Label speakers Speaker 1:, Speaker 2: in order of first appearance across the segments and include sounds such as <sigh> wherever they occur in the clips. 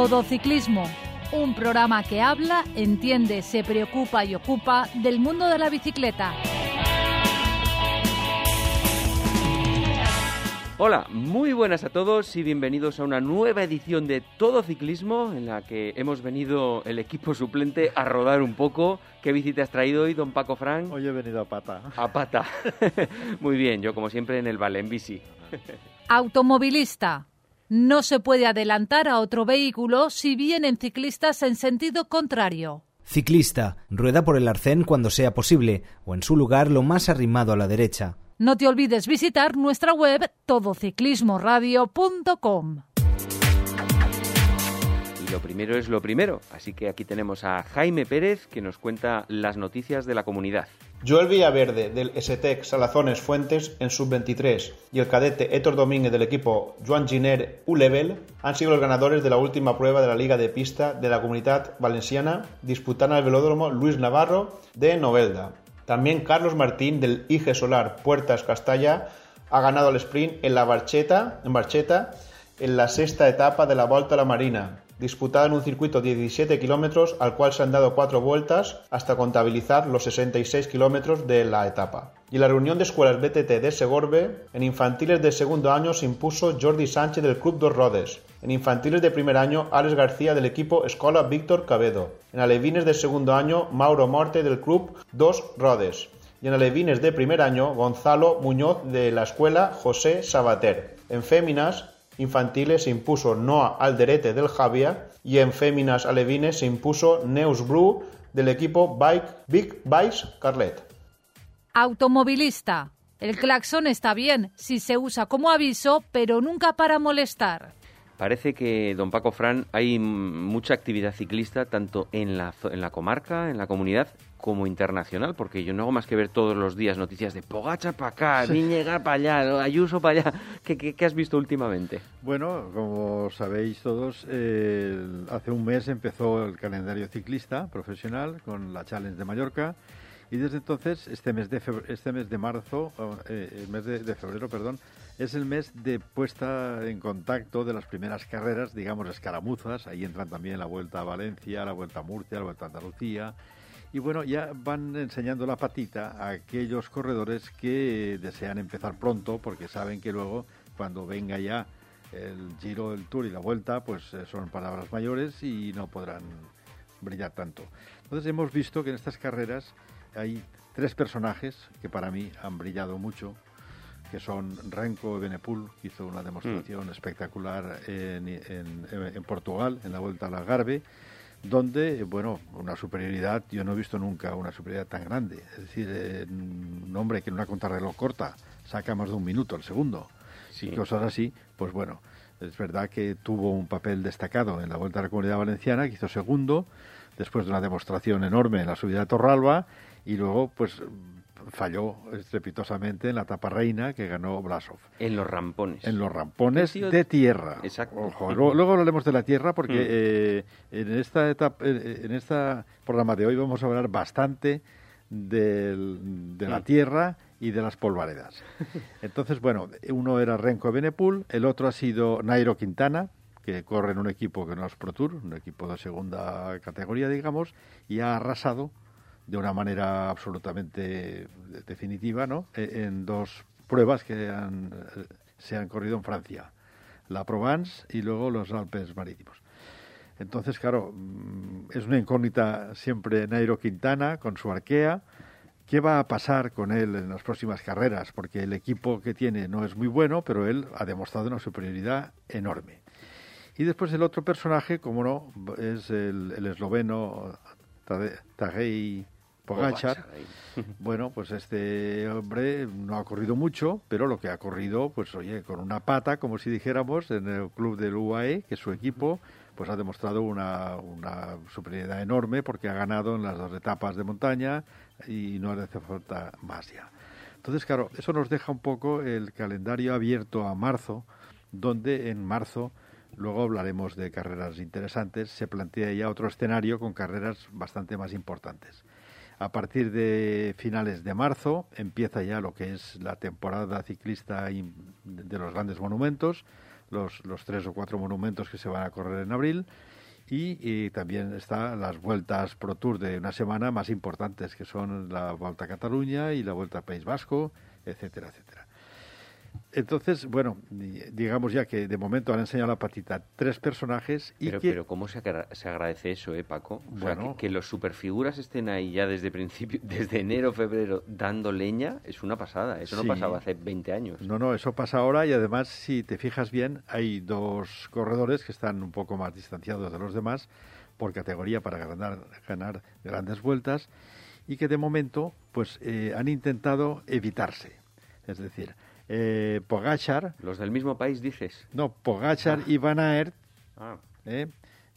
Speaker 1: Todo Ciclismo, un programa que habla, entiende, se preocupa y ocupa del mundo de la bicicleta.
Speaker 2: Hola, muy buenas a todos y bienvenidos a una nueva edición de Todo Ciclismo en la que hemos venido el equipo suplente a rodar un poco. ¿Qué bici te has traído hoy, don Paco Frank?
Speaker 3: Hoy he venido a pata.
Speaker 2: A pata. <laughs> muy bien, yo como siempre en el Vale, en bici.
Speaker 1: Automovilista. No se puede adelantar a otro vehículo si vienen ciclistas en sentido contrario.
Speaker 4: Ciclista. Rueda por el arcén cuando sea posible o en su lugar lo más arrimado a la derecha.
Speaker 1: No te olvides visitar nuestra web todociclismoradio.com.
Speaker 2: Lo primero es lo primero, así que aquí tenemos a Jaime Pérez que nos cuenta las noticias de la comunidad.
Speaker 5: Joel Villaverde del STEC Salazones Fuentes en sub-23 y el cadete Héctor Domínguez del equipo Joan Giner U-Level han sido los ganadores de la última prueba de la Liga de Pista de la Comunidad Valenciana disputada en el velódromo Luis Navarro de Novelda. También Carlos Martín del IG Solar Puertas Castalla ha ganado el sprint en la Barcheta, en Barcheta en la sexta etapa de la Volta a la Marina, disputada en un circuito de 17 kilómetros al cual se han dado cuatro vueltas hasta contabilizar los 66 kilómetros de la etapa. Y en la reunión de escuelas BTT de Segorbe, en infantiles de segundo año se impuso Jordi Sánchez del Club Dos Rodes. En infantiles de primer año, Alex García del equipo Escola Víctor Cabedo. En alevines de segundo año, Mauro Morte del Club Dos Rodes. Y en alevines de primer año, Gonzalo Muñoz de la escuela José Sabater. En féminas, infantiles se impuso Noa Alderete del Javia y en féminas alevines se impuso Neus Bru del equipo Bike Big Bikes Carlet.
Speaker 1: Automovilista. El claxon está bien si se usa como aviso, pero nunca para molestar.
Speaker 2: Parece que, don Paco Fran, hay mucha actividad ciclista tanto en la, en la comarca, en la comunidad, como internacional, porque yo no hago más que ver todos los días noticias de Pogacha para acá, sí. para allá, Ayuso para allá. ¿Qué, ¿Qué, qué, has visto últimamente?
Speaker 3: Bueno, como sabéis todos, eh, hace un mes empezó el calendario ciclista profesional con la Challenge de Mallorca. Y desde entonces, este mes de, febrero, este mes de marzo, eh, el mes de, de, febrero, perdón, es el mes de puesta en contacto de las primeras carreras, digamos, escaramuzas. Ahí entran también la Vuelta a Valencia, la Vuelta a Murcia, la Vuelta a Andalucía. Y bueno, ya van enseñando la patita a aquellos corredores que desean empezar pronto, porque saben que luego, cuando venga ya el Giro, el Tour y la Vuelta, pues son palabras mayores y no podrán brillar tanto. Entonces hemos visto que en estas carreras hay tres personajes que para mí han brillado mucho, que son Renko Benepul, que hizo una demostración mm. espectacular en, en, en, Portugal, en la Vuelta al Algarve, donde, bueno, una superioridad, yo no he visto nunca una superioridad tan grande. Es decir, eh, un hombre que en una contrarreloj corta saca más de un minuto al segundo, sí. y cosas así, pues bueno, es verdad que tuvo un papel destacado en la Vuelta a la Comunidad Valenciana, que hizo segundo, después de una demostración enorme en la subida de Torralba, y luego pues falló estrepitosamente en la etapa reina que ganó Blasov.
Speaker 2: En los rampones.
Speaker 3: En los rampones de tierra.
Speaker 2: Exacto.
Speaker 3: Ojo, luego, luego hablaremos de la tierra porque mm. eh, en esta etapa, en este programa de hoy vamos a hablar bastante del, de la mm. tierra y de las polvaredas. <laughs> Entonces, bueno, uno era Renko Benepul, el otro ha sido Nairo Quintana, que corre en un equipo que no es Pro Tour, un equipo de segunda categoría, digamos, y ha arrasado de una manera absolutamente definitiva, ¿no? E, en dos pruebas que han, se han corrido en Francia, la Provence y luego los Alpes Marítimos. Entonces, claro, mm, es una incógnita siempre Nairo Quintana con su arquea. ¿Qué va a pasar con él en las próximas carreras? Porque el equipo que tiene no es muy bueno, pero él ha demostrado una superioridad enorme. Y después el otro personaje, como no, es el, el esloveno Tadej Pogachar. <laughs> <laughs> Bueno, pues este hombre no ha corrido mucho, pero lo que ha corrido, pues oye, con una pata, como si dijéramos, en el club del UAE, que es su equipo, pues ha demostrado una, una superioridad enorme porque ha ganado en las dos etapas de montaña y no le hace falta más ya. Entonces, claro, eso nos deja un poco el calendario abierto a marzo, donde en marzo Luego hablaremos de carreras interesantes. Se plantea ya otro escenario con carreras bastante más importantes. A partir de finales de marzo empieza ya lo que es la temporada ciclista de los grandes monumentos, los, tres o cuatro monumentos que se van a correr en abril. Y, y, también están las vueltas Pro Tour de una semana más importantes, que son la Vuelta a Cataluña y la Vuelta a País Vasco, etcétera, etcétera. Entonces, bueno, digamos ya que de momento han enseñado la patita tres personajes y
Speaker 2: pero,
Speaker 3: que...
Speaker 2: Pero ¿cómo se, agradece eso, eh, Paco? O sea, que, los superfiguras estén ahí ya desde principio, <laughs> desde enero, febrero, dando leña, es una pasada. Eso no pasaba hace 20 años.
Speaker 3: No, no, eso pasa ahora y además, si te fijas bien, hay dos corredores que están un poco más distanciados de los demás por categoría para ganar, ganar grandes vueltas y que de momento pues eh, han intentado evitarse. Es decir, eh, Pogachar.
Speaker 2: ¿Los del mismo país dices?
Speaker 3: No, Pogachar y Van Aert ah. eh,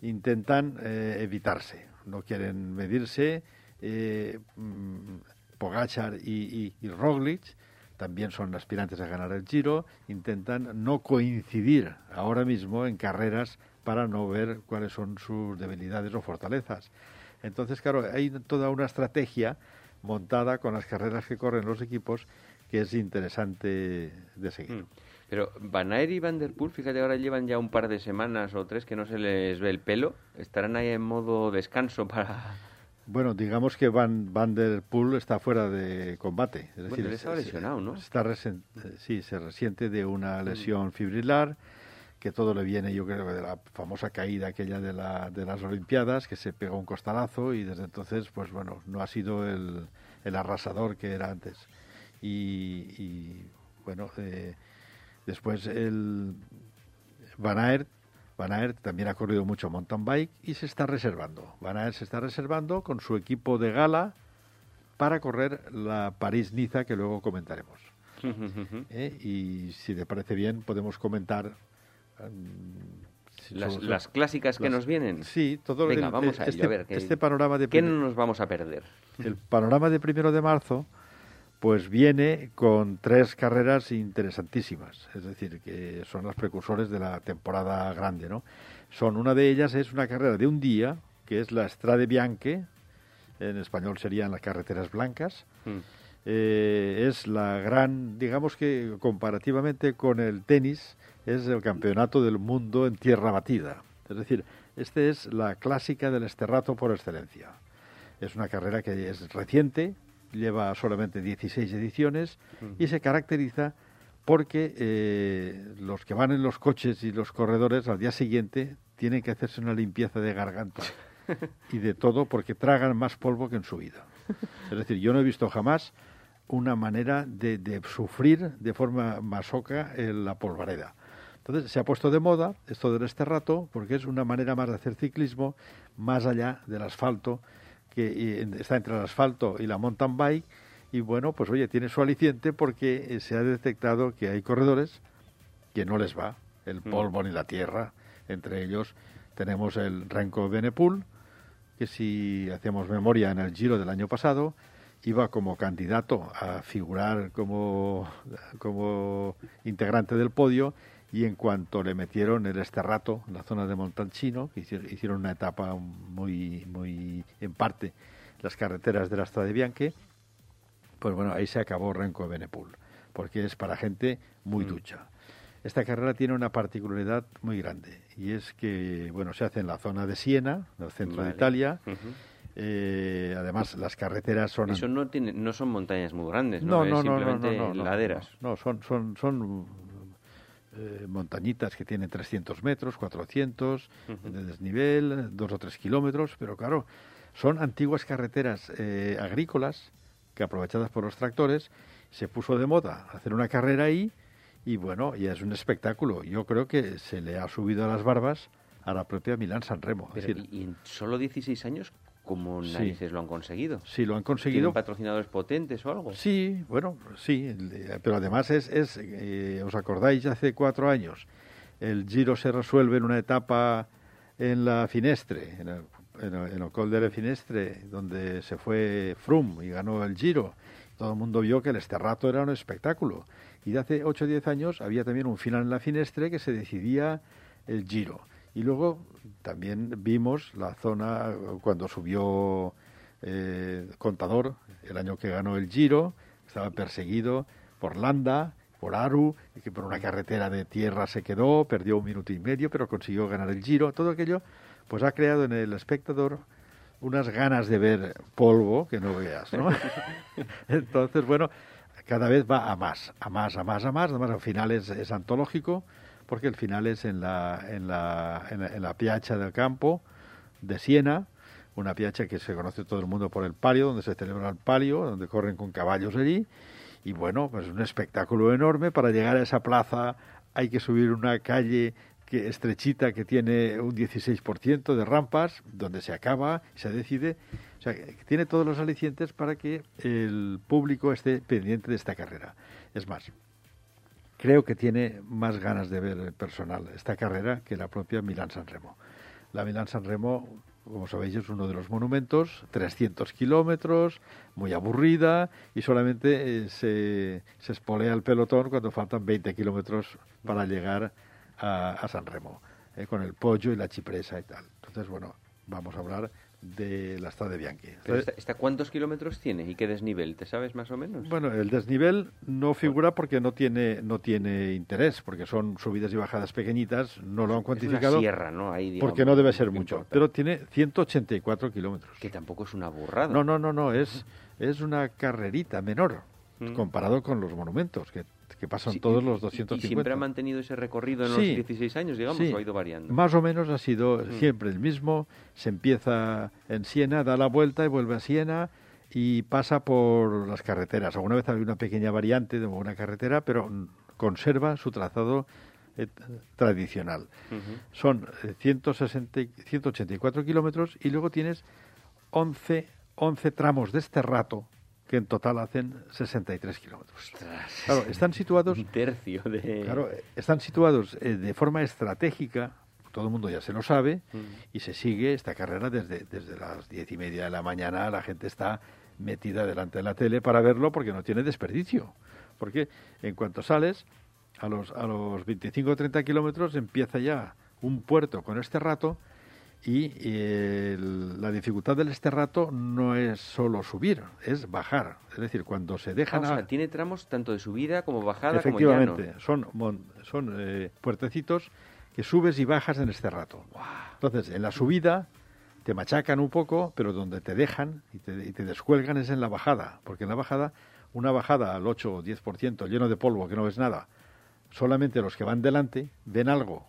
Speaker 3: intentan eh, evitarse, no quieren medirse. Eh, mm, Pogachar y, y, Roglic también son aspirantes a ganar el Giro, intentan no coincidir ahora mismo en carreras para no ver cuáles son sus debilidades o fortalezas. Entonces, claro, hay toda una estrategia montada con las carreras que corren los equipos que es interesante de seguir. Mm.
Speaker 2: Pero Van Aert y Van Der Poel, fíjate, ahora llevan ya un par de semanas o tres que no se les ve el pelo. ¿Estarán ahí en modo descanso para...?
Speaker 3: Bueno, digamos que Van, Van Der Poel está fuera de combate.
Speaker 2: Es decir, bueno, lesionado, ¿no?
Speaker 3: Está sí, se resiente de una mm. lesión fibrilar que todo le viene, yo creo, de la famosa caída aquella de, la, de las Olimpiadas, que se pegó un costalazo y desde entonces, pues bueno, no ha sido el, el arrasador que era antes y, bueno, eh, después el Van Aert, Van Aert también ha corrido mucho mountain bike y se está reservando. Van Aert se está reservando con su equipo de gala para correr la París-Niza que luego comentaremos. <laughs> Eh, y si te parece bien podemos comentar
Speaker 2: mm, las, clásicas que nos vienen.
Speaker 3: Sí, todo
Speaker 2: Venga, vamos a,
Speaker 3: este,
Speaker 2: ver,
Speaker 3: este panorama de
Speaker 2: ¿qué no nos vamos a perder?
Speaker 3: El panorama de primero de marzo pues viene con tres carreras interesantísimas, es decir, que son las precursores de la temporada grande, ¿no? Son una de ellas es una carrera de un día, que es la Strade Bianche, en español serían las carreteras blancas. Mm. Eh, es la gran, digamos que comparativamente con el tenis, es el campeonato del mundo en tierra batida. Es decir, esta es la clásica del esterrato por excelencia. Es una carrera que es reciente, lleva solamente 16 ediciones y se caracteriza porque eh, los que van en los coches y los corredores al día siguiente tienen que hacerse una limpieza de garganta <laughs> y de todo porque tragan más polvo que en su vida. Es decir, yo no he visto jamás una manera de, de sufrir de forma masoca en la polvareda. Entonces se ha puesto de moda esto de este rato porque es una manera más de hacer ciclismo más allá del asfalto que está entre el asfalto y la mountain bike y bueno, pues oye, tiene su aliciente porque eh, se ha detectado que hay corredores que no les va el mm. polvo ni la tierra. Entre ellos tenemos el Renko Benepul, que si hacemos memoria en el Giro del año pasado, iba como candidato a figurar como, como integrante del podio y en cuanto le metieron el Esterrato, en la zona de Montalcino, que hicieron una etapa muy, muy en parte las carreteras de la Strada Bianche, pues bueno, ahí se acabó Renko Benepul, porque es para gente muy mm. ducha. Esta carrera tiene una particularidad muy grande y es que, bueno, se hace en la zona de Siena, en el centro de Italia. Eh, además, las carreteras son.
Speaker 2: Eso no, tiene, no son montañas muy grandes, ¿no? no, no, no, no, laderas.
Speaker 3: No, son, son, son eh, montañitas que tienen 300 metros, 400 de desnivel, dos o tres kilómetros, pero claro, son antiguas carreteras eh, agrícolas que aprovechadas por los tractores, se puso de moda hacer una carrera ahí y bueno, ya es un espectáculo. Yo creo que se le ha subido a las barbas a la propia Milán San Remo.
Speaker 2: ¿Y en solo 16 años ¿Cómo narices lo han conseguido?
Speaker 3: Sí, lo han conseguido. ¿Tienen
Speaker 2: patrocinadores potentes o algo?
Speaker 3: Sí, bueno, sí, pero además es, es eh, ¿os acordáis? Hace cuatro años el Giro se resuelve en una etapa en la Finestre, en el, en el, Col de la Finestre, donde se fue Froome y ganó el Giro. Todo el mundo vio que el Esterrato era un espectáculo. Y de hace ocho o diez años había también un final en la Finestre que se decidía el Giro. Y luego también vimos la zona cuando subió eh, Contador, el año que ganó el Giro, estaba perseguido por Landa, Sporaru, y que por una carretera de tierra se quedó, perdió un minuto y medio, pero consiguió ganar el Giro. Todo aquello, pues ha creado en el espectador unas ganas de ver polvo que no veas, ¿no? <laughs> Entonces, bueno, cada vez va a más, a más, a más, a más. Además, al final es, es antológico, porque el final es en la, en la, en la, en la piazza del campo de Siena, una piazza que se conoce todo el mundo por el palio, donde se celebra el palio, donde corren con caballos allí. Y bueno, pues un espectáculo enorme. Para llegar a esa plaza hay que subir una calle que estrechita que tiene un 16% de rampas, donde se acaba se decide. O sea, que tiene todos los alicientes para que el público esté pendiente de esta carrera. Es más, creo que tiene más ganas de ver personal esta carrera que la propia Milán-San Remo. La Milán-San Remo, como sabéis, es uno de los monumentos, 300 kilómetros, muy aburrida y solamente eh, se, se espolea el pelotón cuando faltan 20 kilómetros para llegar a, a San Remo, eh, con el pollo y la chipresa y tal. Entonces, bueno, vamos a hablar de la Strada Bianchi.
Speaker 2: Pero esta, esta ¿Cuántos kilómetros tiene y qué desnivel? ¿Te sabes más o menos?
Speaker 3: Bueno, el desnivel no figura porque no tiene no tiene interés, porque son subidas y bajadas pequeñitas, no lo han
Speaker 2: es
Speaker 3: cuantificado.
Speaker 2: una sierra, ¿no? Ahí, digamos,
Speaker 3: porque no debe ser mucho,
Speaker 2: importa.
Speaker 3: pero tiene 184 kilómetros.
Speaker 2: Que tampoco es una burrada.
Speaker 3: No, no, no, no, es, es una carrerita menor
Speaker 2: Mm.
Speaker 3: comparado con los monumentos, que, que pasan
Speaker 2: Sí,
Speaker 3: todos los
Speaker 2: y-
Speaker 3: 250.
Speaker 2: ¿Y siempre ha mantenido ese recorrido en
Speaker 3: Sí.
Speaker 2: los 16 años, digamos,
Speaker 3: Sí.
Speaker 2: o ha ido variando?
Speaker 3: Más o menos ha sido
Speaker 2: Mm.
Speaker 3: siempre el mismo. Se empieza en Siena, da la vuelta y vuelve a Siena y pasa por las carreteras. Alguna vez había una pequeña variante de una carretera, pero conserva su trazado eh, tradicional. Son eh, 160, y- 184 kilómetros y luego tienes 11, 11 tramos de este rato que en total hacen 63 kilómetros. Claro, están situados <laughs>
Speaker 2: Un tercio de...
Speaker 3: Claro, están situados eh, de forma estratégica, todo el mundo ya se lo sabe,
Speaker 2: Mm.
Speaker 3: y se sigue esta carrera desde, desde las diez y media de la mañana. La gente está metida delante de la tele para verlo porque no tiene desperdicio. Porque en cuanto sales, a los, a los 25 o 30 kilómetros empieza ya un puerto con este rato y eh, el- la dificultad del este rato no es solo subir, es bajar. Es decir, cuando se
Speaker 2: Ah,
Speaker 3: dejan...
Speaker 2: o
Speaker 3: a-
Speaker 2: sea, tiene tramos tanto de subida como bajada como
Speaker 3: Efectivamente,
Speaker 2: llano.
Speaker 3: son, son eh, puertecitos que subes y bajas en este rato. Entonces, en la subida te machacan un poco, pero donde te dejan y te, y te descuelgan es en la bajada, porque en la bajada, una bajada al 8 o 10% lleno de polvo que no ves nada, solamente los que van delante ven algo.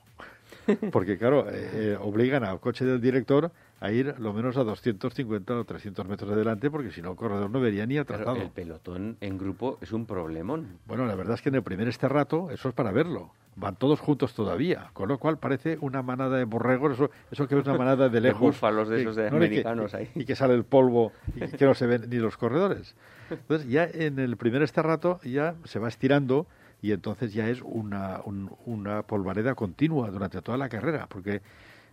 Speaker 3: Porque, claro, eh, eh, obligan al coche del director a ir lo menos a 250 o 300 metros de delante, porque si no, el corredor no vería ni atrasado.
Speaker 2: el pelotón en grupo es un problemón.
Speaker 3: Bueno, la verdad es que en el primer este rato, eso es para verlo. Van todos juntos todavía, con lo cual parece una manada de borregos, eso, eso que es una manada de <laughs>
Speaker 2: De
Speaker 3: lejos.
Speaker 2: búfalos de esos de
Speaker 3: que-
Speaker 2: americanos ahí.
Speaker 3: Y que sale el polvo y que no se ven ni los corredores. Entonces, ya en el primer este rato, ya se va estirando y entonces ya es una, un- una polvareda continua durante toda la carrera, porque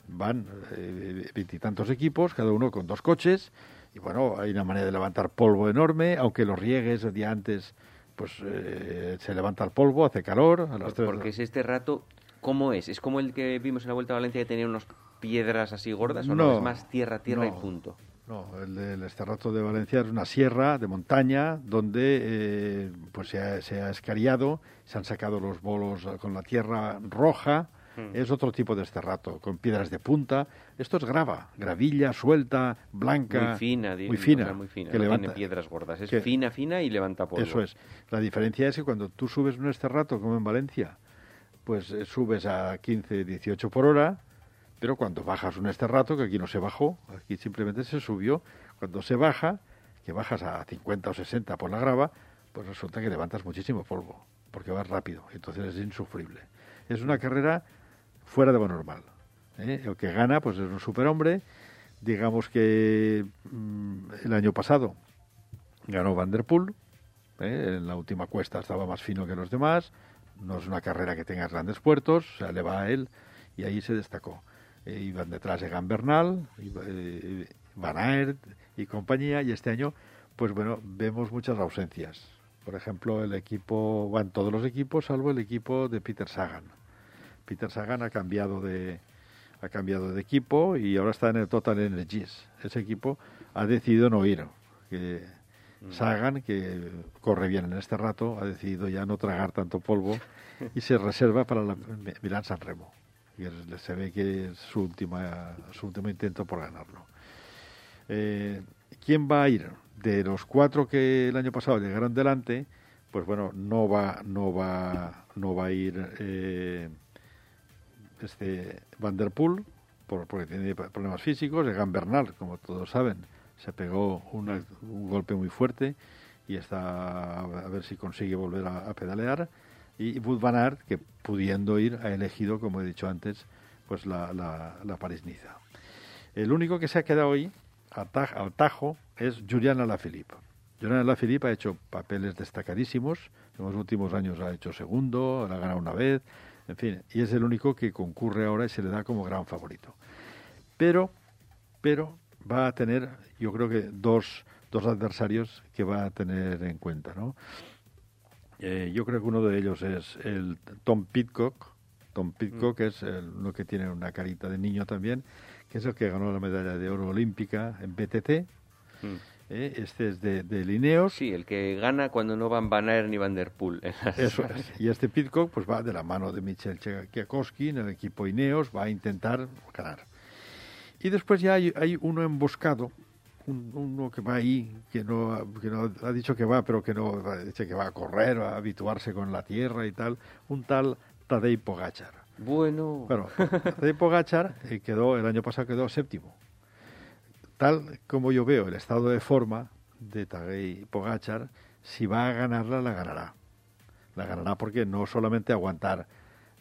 Speaker 3: van eh, veintitantos equipos, cada uno con dos coches, y bueno, hay una manera de levantar polvo enorme, aunque los riegues el día antes, pues eh, se levanta el polvo, hace calor, a las tres
Speaker 2: Porque es este rato, ¿cómo es? ¿Es como el que vimos en la Vuelta a Valencia que tenía unas piedras así gordas o no?
Speaker 3: No,
Speaker 2: Es más tierra, tierra y punto.
Speaker 3: No, el del Esterrato de Valencia es una sierra de montaña donde eh, pues se ha, se ha escariado, se han sacado los bolos con la tierra roja.
Speaker 2: Mm.
Speaker 3: Es otro tipo de esterrato, con piedras de punta. Esto es grava, gravilla suelta, blanca.
Speaker 2: Muy fina, o sea, muy fina.
Speaker 3: que
Speaker 2: no
Speaker 3: levanta-
Speaker 2: tiene piedras gordas. Es
Speaker 3: que-
Speaker 2: fina, fina y levanta polvo.
Speaker 3: Eso es. La diferencia es que cuando tú subes un esterrato, como en Valencia, pues eh, subes a 15, 18 por hora, pero cuando bajas un esterrato, que aquí no se bajó, aquí simplemente se subió, cuando se baja, que bajas a 50 o 60 por la grava, pues resulta que levantas muchísimo polvo, porque vas rápido, entonces es insufrible. Es una carrera fuera de lo normal. ¿eh? El que gana, pues es un superhombre. Digamos que mm, el año pasado ganó Van der Poel, ¿eh? en la última cuesta estaba más fino que los demás, no es una carrera que tenga grandes puertos, o sea, le va a él y ahí se destacó. Eh, iban detrás Egan Bernal, iba- eh, Van Aert y compañía, y este año, pues bueno, vemos muchas ausencias. Por ejemplo, el equipo, van todos los equipos, salvo el equipo de Peter Sagan. Peter Sagan ha cambiado de ha cambiado de equipo y ahora está en el Total Energies. Ese equipo ha decidido no ir, que Sagan, que corre bien en este rato, ha decidido ya no tragar tanto polvo y se reserva para la Milán San Remo. Y se ve que es su, última, su último intento por ganarlo. Eh, ¿Quién va a ir? De los cuatro que el año pasado llegaron delante, pues bueno, no va, no va, no va a ir eh, este Van Poel, porque tiene problemas físicos. Egan Bernal, como todos saben, se pegó un golpe muy fuerte y está a ver si consigue volver a, pedalear. Y Wood Van Aert, que pudiendo ir, ha elegido, como he dicho antes, pues la, la, París-Niza. El único que se ha quedado hoy al tajo es Julian Alaphilippe. Julian Alaphilippe ha hecho papeles destacadísimos, en los últimos años ha hecho segundo, ha ganado una vez, en fin, y es el único que concurre ahora y se le da como gran favorito. Pero, pero va a tener, yo creo que dos, dos adversarios que va a tener en cuenta, ¿no? Eh, yo creo que uno de ellos es el Tom Pitcock. Tom Pitcock mm. es el, uno que tiene una carita de niño también, que es el que ganó la medalla de oro olímpica en BTT. Mm. Eh, este es de, de, Lineos.
Speaker 2: Sí, el que gana cuando no van Van Aert ni Van Der Poel.
Speaker 3: Eso es. Y este Pitcock pues va de la mano de Michel Tchaikovsky en el equipo Ineos, va a intentar ganar. Y después ya hay, hay uno emboscado, uno que va ahí, que no, que no ha dicho que va, pero que no que va a correr, a habituarse con la tierra y tal, un tal Tadej Pogachar.
Speaker 2: Bueno.
Speaker 3: Bueno, Tadej Pogachar eh, quedó, el año pasado quedó séptimo. Tal como yo veo el estado de forma de Tadej Pogachar, si va a ganarla, la ganará. La ganará porque no solamente aguantar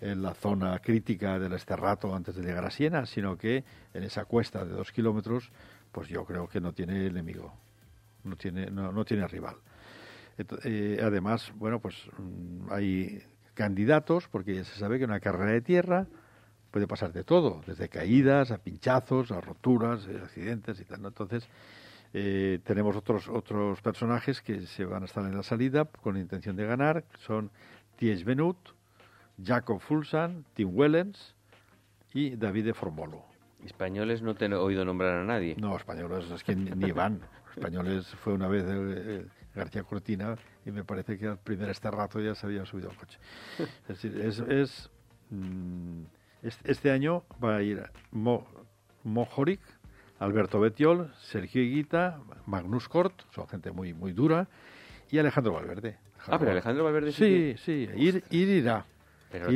Speaker 3: en la zona crítica del Esterrato antes de llegar a Siena, sino que en esa cuesta de dos kilómetros, pues yo creo que no tiene enemigo, no tiene, no, tiene rival. Eh, además, bueno, pues mm, hay candidatos, porque ya se sabe que una carrera de tierra puede pasar de todo, desde caídas a pinchazos, a roturas, a accidentes y tal. Entonces, eh, tenemos otros otros personajes que se van a estar en la salida con intención de ganar, son Ties Benut, Jacob Fulsan, Tim Wellens y David de Formolo.
Speaker 2: Españoles no te he oído nombrar a nadie.
Speaker 3: No, españoles es que ni, <laughs> van. Españoles fue una vez García Cortina y me parece que al primer este rato ya se había subido al coche. <laughs> Es decir, es, mm, este año va a ir Mo, Mojoric, Alberto Betiol, Sergio Higuita, Magnus Cort, son gente muy muy dura, y Alejandro Valverde.
Speaker 2: ah, pero Alejandro Valverde
Speaker 3: sí. Sí, sí, ir, ir irá.
Speaker 2: Pero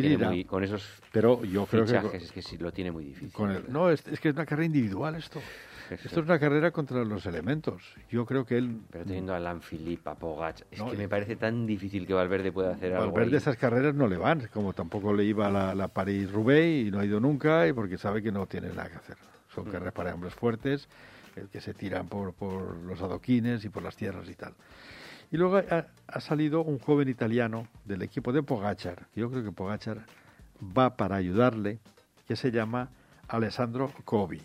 Speaker 2: con esos
Speaker 3: pero yo creo
Speaker 2: que, es que sí lo tiene muy difícil.
Speaker 3: no, es, que es una carrera individual esto. Esto es una carrera contra los elementos. Yo creo que él...
Speaker 2: Pero teniendo a Alan Philippe, a Pogach, es que me parece tan difícil que Valverde pueda hacer algo
Speaker 3: Valverde esas carreras no le van, como tampoco le iba a la, la París-Roubaix y no ha ido nunca, y porque sabe que no tiene nada que hacer. Son mm. carreras para hombres fuertes, que se tiran por, por los adoquines y por las tierras y tal. Y luego ha, salido un joven italiano del equipo de Pogachar, yo creo que Pogachar va para ayudarle, que se llama Alessandro Covi.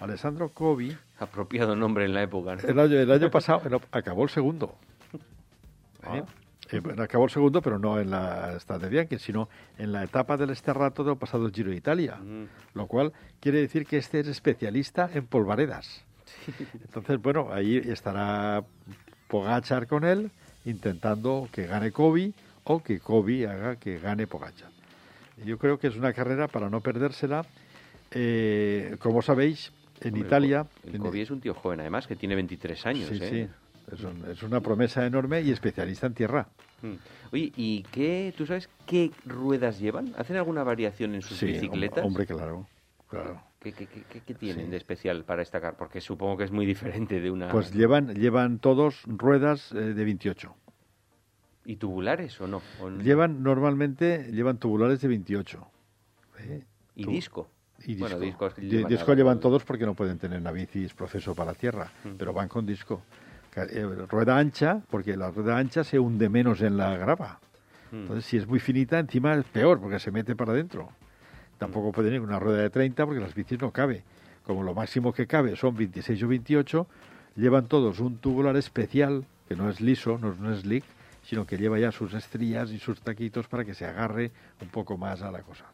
Speaker 3: Alessandro Covi...
Speaker 2: Apropiado nombre en la época.
Speaker 3: El, año, pasado acabó el segundo. ¿Eh? Ah. Eh, acabó el segundo, pero no en la de Bianchi, sino en la etapa del Esterrato del pasado Giro de Italia. Mm. Lo cual quiere decir que este es especialista en polvaredas. Entonces, bueno, ahí estará Pogachar con él, intentando que gane Kobe o que Kobe haga que gane Pogachar. Yo creo que es una carrera para no perdérsela. Eh, como sabéis, en Italia...
Speaker 2: Kobe es un tío joven, además, que tiene 23 años.
Speaker 3: Sí,
Speaker 2: ¿eh?
Speaker 3: sí. Es, una promesa enorme y especialista en tierra.
Speaker 2: Mm. Oye, ¿y qué, tú sabes qué ruedas llevan? ¿Hacen alguna variación en sus bicicletas?
Speaker 3: Hombre, claro, claro.
Speaker 2: ¿Qué, tienen de especial para destacar? Porque supongo que es muy diferente de una...
Speaker 3: Pues llevan, llevan todos ruedas eh, de 28.
Speaker 2: ¿Y tubulares o no?
Speaker 3: Llevan normalmente, llevan tubulares de 28.
Speaker 2: ¿eh? ¿Y disco?
Speaker 3: Y disco. Bueno, llevan, disco llevan todos porque no pueden tener una bici proceso para tierra, mm. pero van con disco. Eh, rueda ancha, porque la rueda ancha se hunde menos en la grava. Mm. Entonces, si es muy finita, encima es peor, porque se mete para adentro. Tampoco puede ir una rueda de 30 porque las bicis no cabe. Como lo máximo que cabe son 26 o 28, llevan todos un tubular especial, que no es liso, no es un slick, sino que lleva ya sus estrías y sus taquitos para que se agarre un poco más a la cosa.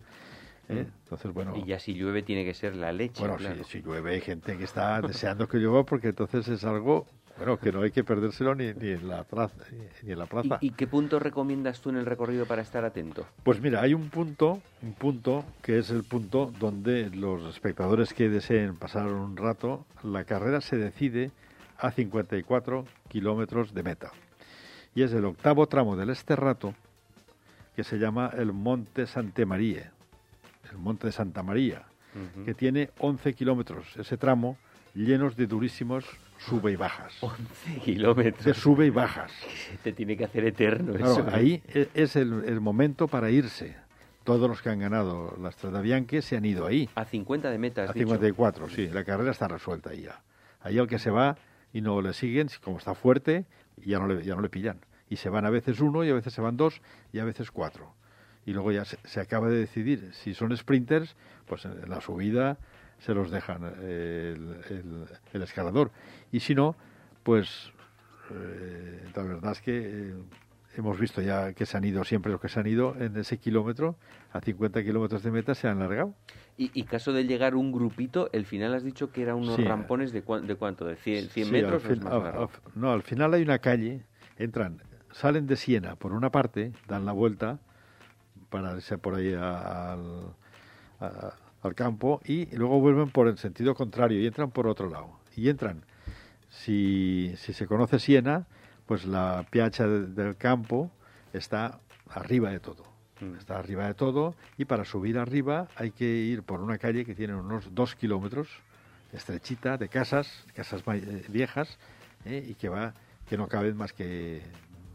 Speaker 3: ¿eh? Mm. Entonces, bueno.
Speaker 2: Y ya si llueve tiene que ser la leche.
Speaker 3: Bueno, si, llueve hay gente que está deseando que llueva porque entonces es algo Bueno, que no hay que perdérselo ni, ni en la plaza. Ni en la plaza.
Speaker 2: ¿Y, ¿Y, qué punto recomiendas tú en el recorrido para estar atento?
Speaker 3: Pues mira, hay un punto, un punto que es el punto donde los espectadores que deseen pasar un rato, la carrera se decide a 54 kilómetros de meta. Y es el octavo tramo del Esterrato, que se llama el Monte Santa María, el Monte de Santa María, uh -huh. que tiene 11 kilómetros, ese tramo, llenos de durísimos sube y bajas.
Speaker 2: 11 kilómetros.
Speaker 3: De sube y bajas.
Speaker 2: Te tiene que hacer eterno
Speaker 3: claro,
Speaker 2: eso.
Speaker 3: Ahí es el, el, momento para irse. Todos los que han ganado la Strada Bianche se han ido ahí.
Speaker 2: A 50 de meta,
Speaker 3: A 54, dicho. sí. La carrera está resuelta ahí ya. Ahí el que se va y no le siguen, como está fuerte, ya no le, ya no le pillan. Y se van a veces uno y a veces se van dos y a veces cuatro. Y luego ya se, se acaba de decidir. Si son sprinters, pues en la subida se los dejan eh, el, el, el, escalador. Y si no, pues eh, la verdad es que eh, hemos visto ya que se han ido siempre los que se han ido en ese kilómetro, a 50 kilómetros de meta, se han largado.
Speaker 2: Y, y, caso de llegar un grupito, el final has dicho que eran unos sí. rampones de, de cuánto, de 100, 100
Speaker 3: sí,
Speaker 2: metros.
Speaker 3: No, al final hay una calle, entran, salen de Siena por una parte, dan la vuelta para irse por ahí al al campo y luego vuelven por el sentido contrario y entran por otro lado. Y entran, si, si se conoce Siena, pues la piacha de, del campo está arriba de todo.
Speaker 2: Mm.
Speaker 3: Está arriba de todo y para subir arriba hay que ir por una calle que tiene unos dos kilómetros, estrechita, de casas, casas viejas, eh, y que va que no caben más que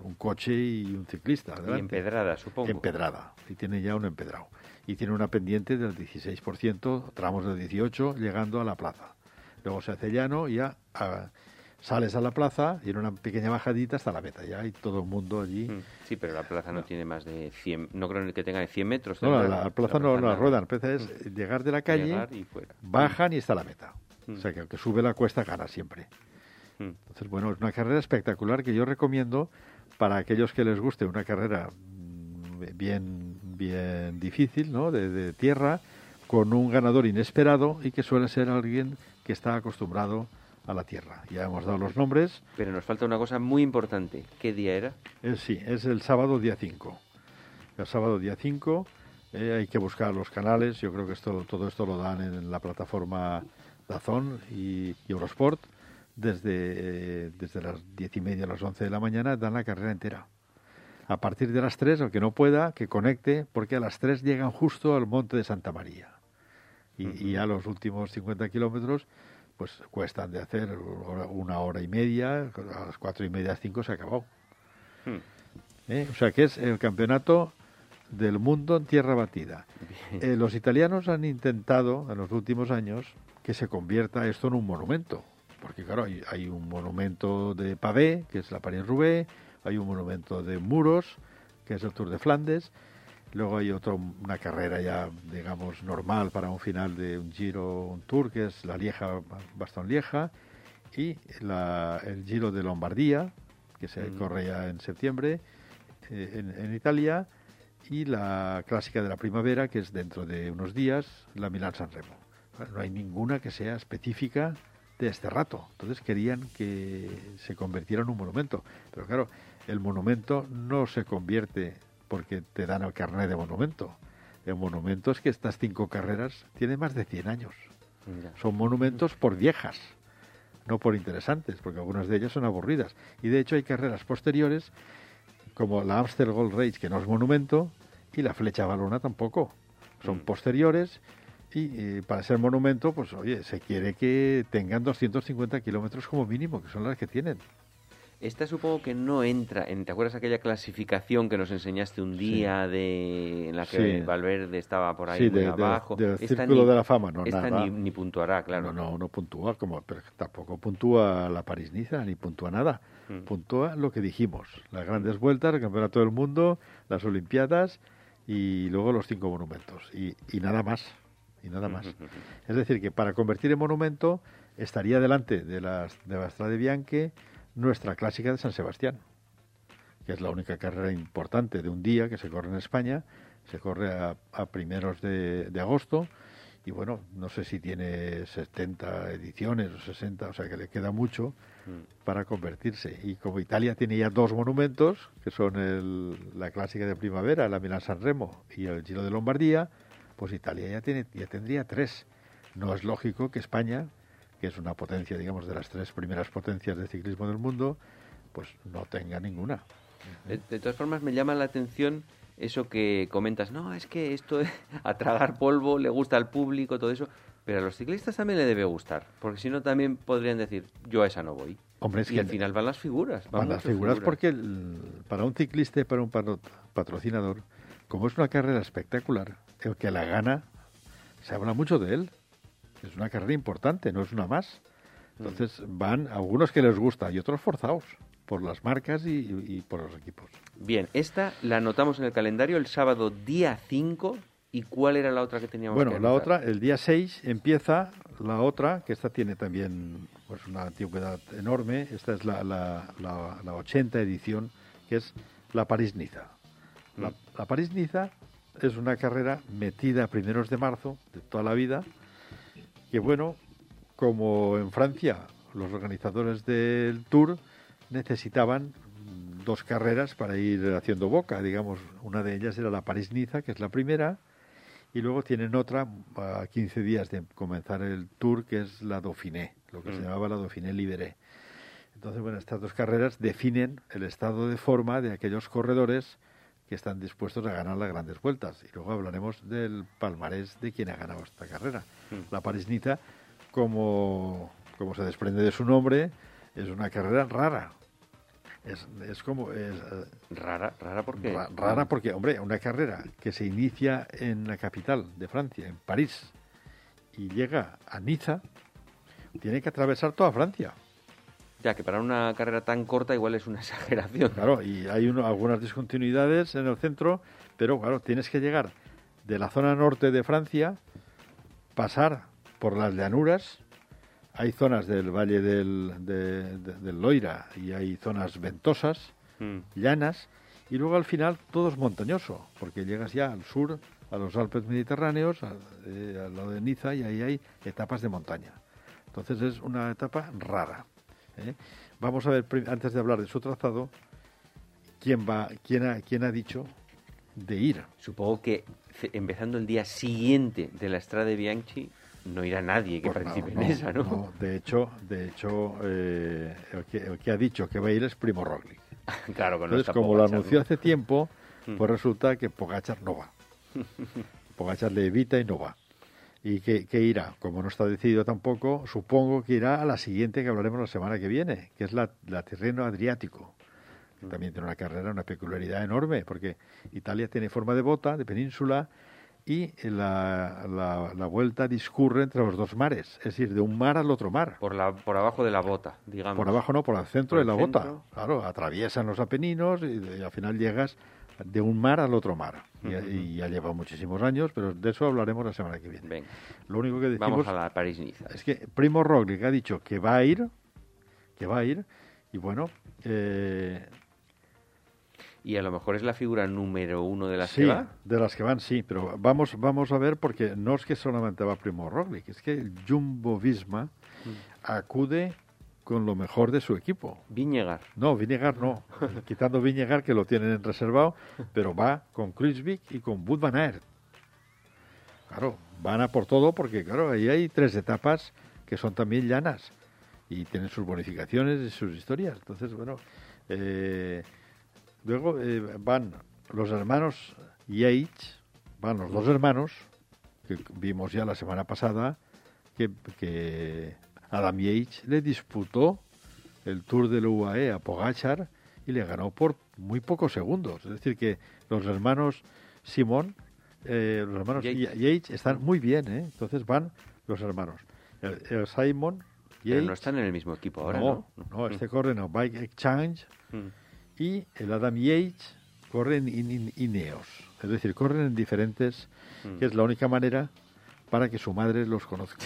Speaker 3: un coche y un ciclista.
Speaker 2: Adelante. Y empedrada, supongo.
Speaker 3: Empedrada, y tiene ya un empedrado y tiene una pendiente del 16%, tramos del 18, llegando a la plaza. Luego se hace llano y ya a, sales a la plaza y en una pequeña bajadita hasta la meta. Ya hay todo el mundo allí.
Speaker 2: Sí, pero la plaza no, no tiene más de 100, no creo que tenga de 100 metros.
Speaker 3: No, la, la, plaza la no, no la ruedan. La plaza es
Speaker 2: mm.
Speaker 3: llegar de la calle,
Speaker 2: y fuera.
Speaker 3: bajan y está la meta.
Speaker 2: Mm.
Speaker 3: O sea que el que sube la cuesta gana siempre.
Speaker 2: Mm.
Speaker 3: Entonces, bueno, es una carrera espectacular que yo recomiendo para aquellos que les guste una carrera bien, bien difícil, ¿no? De, de, tierra, con un ganador inesperado y que suele ser alguien que está acostumbrado a la tierra. Ya hemos dado los nombres.
Speaker 2: Pero nos falta una cosa muy importante. ¿Qué día era?
Speaker 3: Eh, sí, es el sábado día 5. El sábado día 5 eh, hay que buscar los canales. Yo creo que esto, todo esto lo dan en la plataforma Dazón y, y Eurosport. Desde, eh, desde las diez y media a las 11 de la mañana dan la carrera entera a partir de las 3, el que no pueda, que conecte, porque a las 3 llegan justo al monte de Santa María. Y, uh -huh. y a los últimos 50 kilómetros, pues cuestan de hacer una hora y media, a las cuatro y media, cinco se ha acabado.
Speaker 2: Hmm.
Speaker 3: Uh -huh. ¿Eh? O sea que es el campeonato del mundo en tierra batida. Eh, los italianos han intentado en los últimos años que se convierta esto en un monumento, porque claro, hay, hay un monumento de pavé, que es la París-Roubaix, hay un monumento de muros, que es el Tour de Flandes, luego hay otro, una carrera ya, digamos, normal para un final de un giro, un tour, que es la Lieja, Bastón Lieja, y la, el Giro de Lombardía, que se mm. corre ya en septiembre eh, en, en, Italia, y la clásica de la primavera, que es dentro de unos días, la Milán-San Remo. No hay ninguna que sea específica de este rato. Entonces querían que se convirtiera en un monumento. Pero claro, el monumento no se convierte porque te dan el carnet de monumento. El monumento es que estas cinco carreras tienen más de 100 años. Son monumentos por viejas, no por interesantes, porque algunas de ellas son aburridas. Y de hecho hay carreras posteriores, como la Amstel Gold Race, que no es monumento, y la Flecha Balona tampoco. Son mm. posteriores y para ser monumento, pues oye, se quiere que tengan 250 kilómetros como mínimo, que son las que tienen.
Speaker 2: Esta supongo que no entra en, ¿te acuerdas aquella clasificación que nos enseñaste un día sí. de en la que sí. Valverde estaba por ahí
Speaker 3: sí,
Speaker 2: muy
Speaker 3: de,
Speaker 2: abajo?
Speaker 3: De, del círculo
Speaker 2: ni,
Speaker 3: de la fama, no
Speaker 2: esta
Speaker 3: nada.
Speaker 2: Ni, ni, puntuará, claro.
Speaker 3: No, no, no puntúa, como, pero tampoco puntúa la París-Niza, ni puntúa nada. Mm. Puntúa lo que dijimos, las grandes vueltas, el Campeonato del Mundo, las Olimpiadas y luego los cinco monumentos. Y, y nada más y nada más. <laughs> es decir, que para convertir en monumento estaría delante de, las, de la Strade Bianche nuestra clásica de San Sebastián, que es la única carrera importante de un día que se corre en España, se corre a, a primeros de, de, agosto y bueno, no sé si tiene 70 ediciones o 60, o sea que le queda mucho
Speaker 2: Mm.
Speaker 3: para convertirse. Y como Italia tiene ya dos monumentos, que son el- la clásica de primavera, la Milán-San Remo y el Giro de Lombardía, pues Italia ya, tiene, ya tendría tres. No es lógico que España, que es una potencia, digamos, de las tres primeras potencias de ciclismo del mundo, pues no tenga ninguna.
Speaker 2: De, de todas formas, me llama la atención eso que comentas. No, es que esto es <laughs> a tragar polvo, le gusta al público, todo eso. Pero a los ciclistas también le debe gustar. Porque si no, también podrían decir, yo a esa no voy.
Speaker 3: Hombre, es
Speaker 2: y
Speaker 3: que
Speaker 2: al final van las figuras.
Speaker 3: van
Speaker 2: Van
Speaker 3: las
Speaker 2: muchas
Speaker 3: figuras porque el- para un ciclista y para un patrocinador, como es una carrera espectacular, el que la gana, se habla mucho de él. Es una carrera importante, no es una más. Entonces van algunos que les gusta y otros forzados por las marcas y, y por los equipos.
Speaker 2: Bien, esta la anotamos en el calendario el sábado día 5. ¿Y cuál era la otra que teníamos
Speaker 3: Bueno,
Speaker 2: que
Speaker 3: la otra, el día 6 empieza la otra, que esta tiene también pues, una antigüedad enorme. Esta es la, la, la, la 80 edición, que es la París-Niza. La, la París-Niza es una carrera metida a primeros de marzo de toda la vida, que bueno, como en Francia los organizadores del Tour necesitaban dos carreras para ir haciendo boca, digamos, una de ellas era la París-Niza, que es la primera, y luego tienen otra a 15 días de comenzar el Tour, que es la Dauphiné, lo que se
Speaker 2: Mm.
Speaker 3: llamaba la Dauphiné Libéré. Entonces, bueno, estas dos carreras definen el estado de forma de aquellos corredores que están dispuestos a ganar las grandes vueltas. Y luego hablaremos del palmarés de quien ha ganado esta carrera.
Speaker 2: Mm.
Speaker 3: La París-Niza, como, como se desprende de su nombre, es una carrera rara. Es, es como... Es, eh,
Speaker 2: Rara, rara porque...
Speaker 3: Ra- Rara porque, hombre, una carrera que se inicia en la capital de Francia, en París, y llega a Niza, tiene que atravesar toda Francia.
Speaker 2: Ya, que para una carrera tan corta igual es una <laughs> exageración.
Speaker 3: Claro, y hay uno- algunas discontinuidades en el centro, pero claro, tienes que llegar de la zona norte de Francia, pasar por las llanuras, hay zonas del valle del, de- de- del Loira y hay zonas ventosas,
Speaker 2: Mm.
Speaker 3: llanas, y luego al final todo es montañoso, porque llegas ya al sur, a los Alpes mediterráneos, al, eh, al lado de Niza, y ahí hay etapas de montaña. Entonces es una etapa rara. ¿Eh? Vamos a ver, antes de hablar de su trazado, quién va, quién ha, quién ha dicho de ir.
Speaker 2: Supongo que empezando el día siguiente de la Estrada de Bianchi no irá nadie que
Speaker 3: Pues
Speaker 2: participe
Speaker 3: no,
Speaker 2: en esa, ¿no?
Speaker 3: no, de hecho, de hecho eh, el, que, el que ha dicho que va a ir es Primo Roglic. <laughs>
Speaker 2: claro, que
Speaker 3: Entonces, como lo anunció hace tiempo, <laughs>
Speaker 2: Mm.
Speaker 3: pues resulta que Pogachar no va. <laughs> Pogachar le evita y no va. ¿Y qué, qué irá? Como no está decidido tampoco, supongo que irá a la siguiente que hablaremos la semana que viene, que es la, la Tirreno Adriático. que También tiene una carrera, una peculiaridad enorme, porque Italia tiene forma de bota, de península, y la, la- la vuelta discurre entre los dos mares, es decir, de un mar al otro mar.
Speaker 2: Por, la, por abajo de la bota, digamos.
Speaker 3: Por abajo no, por el centro
Speaker 2: Por
Speaker 3: de la bota. Claro, atraviesan los Apeninos y, y al final llegas de un mar al otro mar. Y,
Speaker 2: Ujú.
Speaker 3: y ya lleva muchísimos años, pero de eso hablaremos la semana que viene.
Speaker 2: Venga,
Speaker 3: Lo único que decimos
Speaker 2: vamos a la París-Niza.
Speaker 3: es que Primo Roglic ha dicho que va a ir, que va a ir, y bueno, eh,
Speaker 2: Y a lo mejor es la figura número uno de las
Speaker 3: sí,
Speaker 2: que va.
Speaker 3: de las que van sí, pero vamos, vamos a ver porque no es que solamente va Primo Roglic, es que Jumbo Visma
Speaker 2: Mm.
Speaker 3: acude con lo mejor de su equipo.
Speaker 2: Viñegar.
Speaker 3: No, Vinegar no. Quitando Vinegar, que lo tienen en reservado, pero va con Kruijswijk y con Wout van Aert. Claro, van a por todo porque, claro, ahí hay tres etapas que son también llanas y tienen sus bonificaciones y sus historias. Entonces, bueno, eh, luego eh, van los hermanos Yates, van los dos hermanos, que vimos ya la semana pasada, que, que Adam Yates le disputó el Tour de la UAE a Pogachar y le ganó por muy pocos segundos. Es decir, que los hermanos Simón, eh, los hermanos
Speaker 2: Yates.
Speaker 3: Ya- Yates están muy bien, ¿eh? Entonces van los hermanos. El, el Simon
Speaker 2: Pero
Speaker 3: Yates,
Speaker 2: no están en el mismo equipo ahora,
Speaker 3: no,
Speaker 2: ¿no?
Speaker 3: no, este corre en el Bike Exchange
Speaker 2: Mm.
Speaker 3: y el Adam Yates corre en In- In- Ineos. Es decir, corren en diferentes,
Speaker 2: Mm.
Speaker 3: que es la única manera para que su madre los conozca.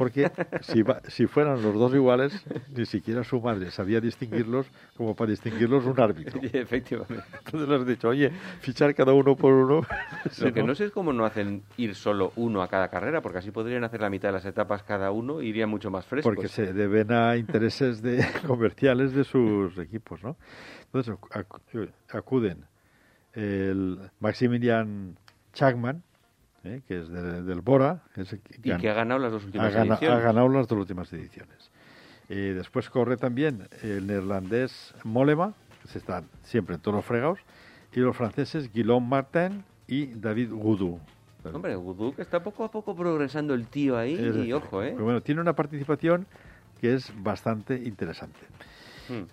Speaker 3: Porque si, si fueran los dos iguales, ni siquiera su madre sabía distinguirlos como para distinguirlos un árbitro. <laughs>
Speaker 2: Efectivamente.
Speaker 3: Entonces le has dicho, oye, fichar cada uno por uno. <laughs>
Speaker 2: Lo que
Speaker 3: no-
Speaker 2: no sé es cómo no hacen ir solo uno a cada carrera, porque así podrían hacer la mitad de las etapas cada uno y irían mucho más frescos.
Speaker 3: porque se deben a intereses de <laughs> comerciales de sus equipos, ¿no? Entonces acu- acuden el Maximilian Chapman, ¿eh? que es de- del Bora, es el que
Speaker 2: Y que ha ganado las dos
Speaker 3: ha,
Speaker 2: últimas
Speaker 3: gana-
Speaker 2: ediciones.
Speaker 3: ha ganado las dos últimas ediciones. Eh, después corre también el neerlandés Molema, que se está siempre en todos los fregados, y los franceses Guillaume Martin y David Goudou.
Speaker 2: Hombre, Guduk está poco a poco progresando el tío ahí
Speaker 3: Es
Speaker 2: y ojo, ¿eh?
Speaker 3: pero bueno, tiene una participación que es bastante interesante.
Speaker 2: Hmm.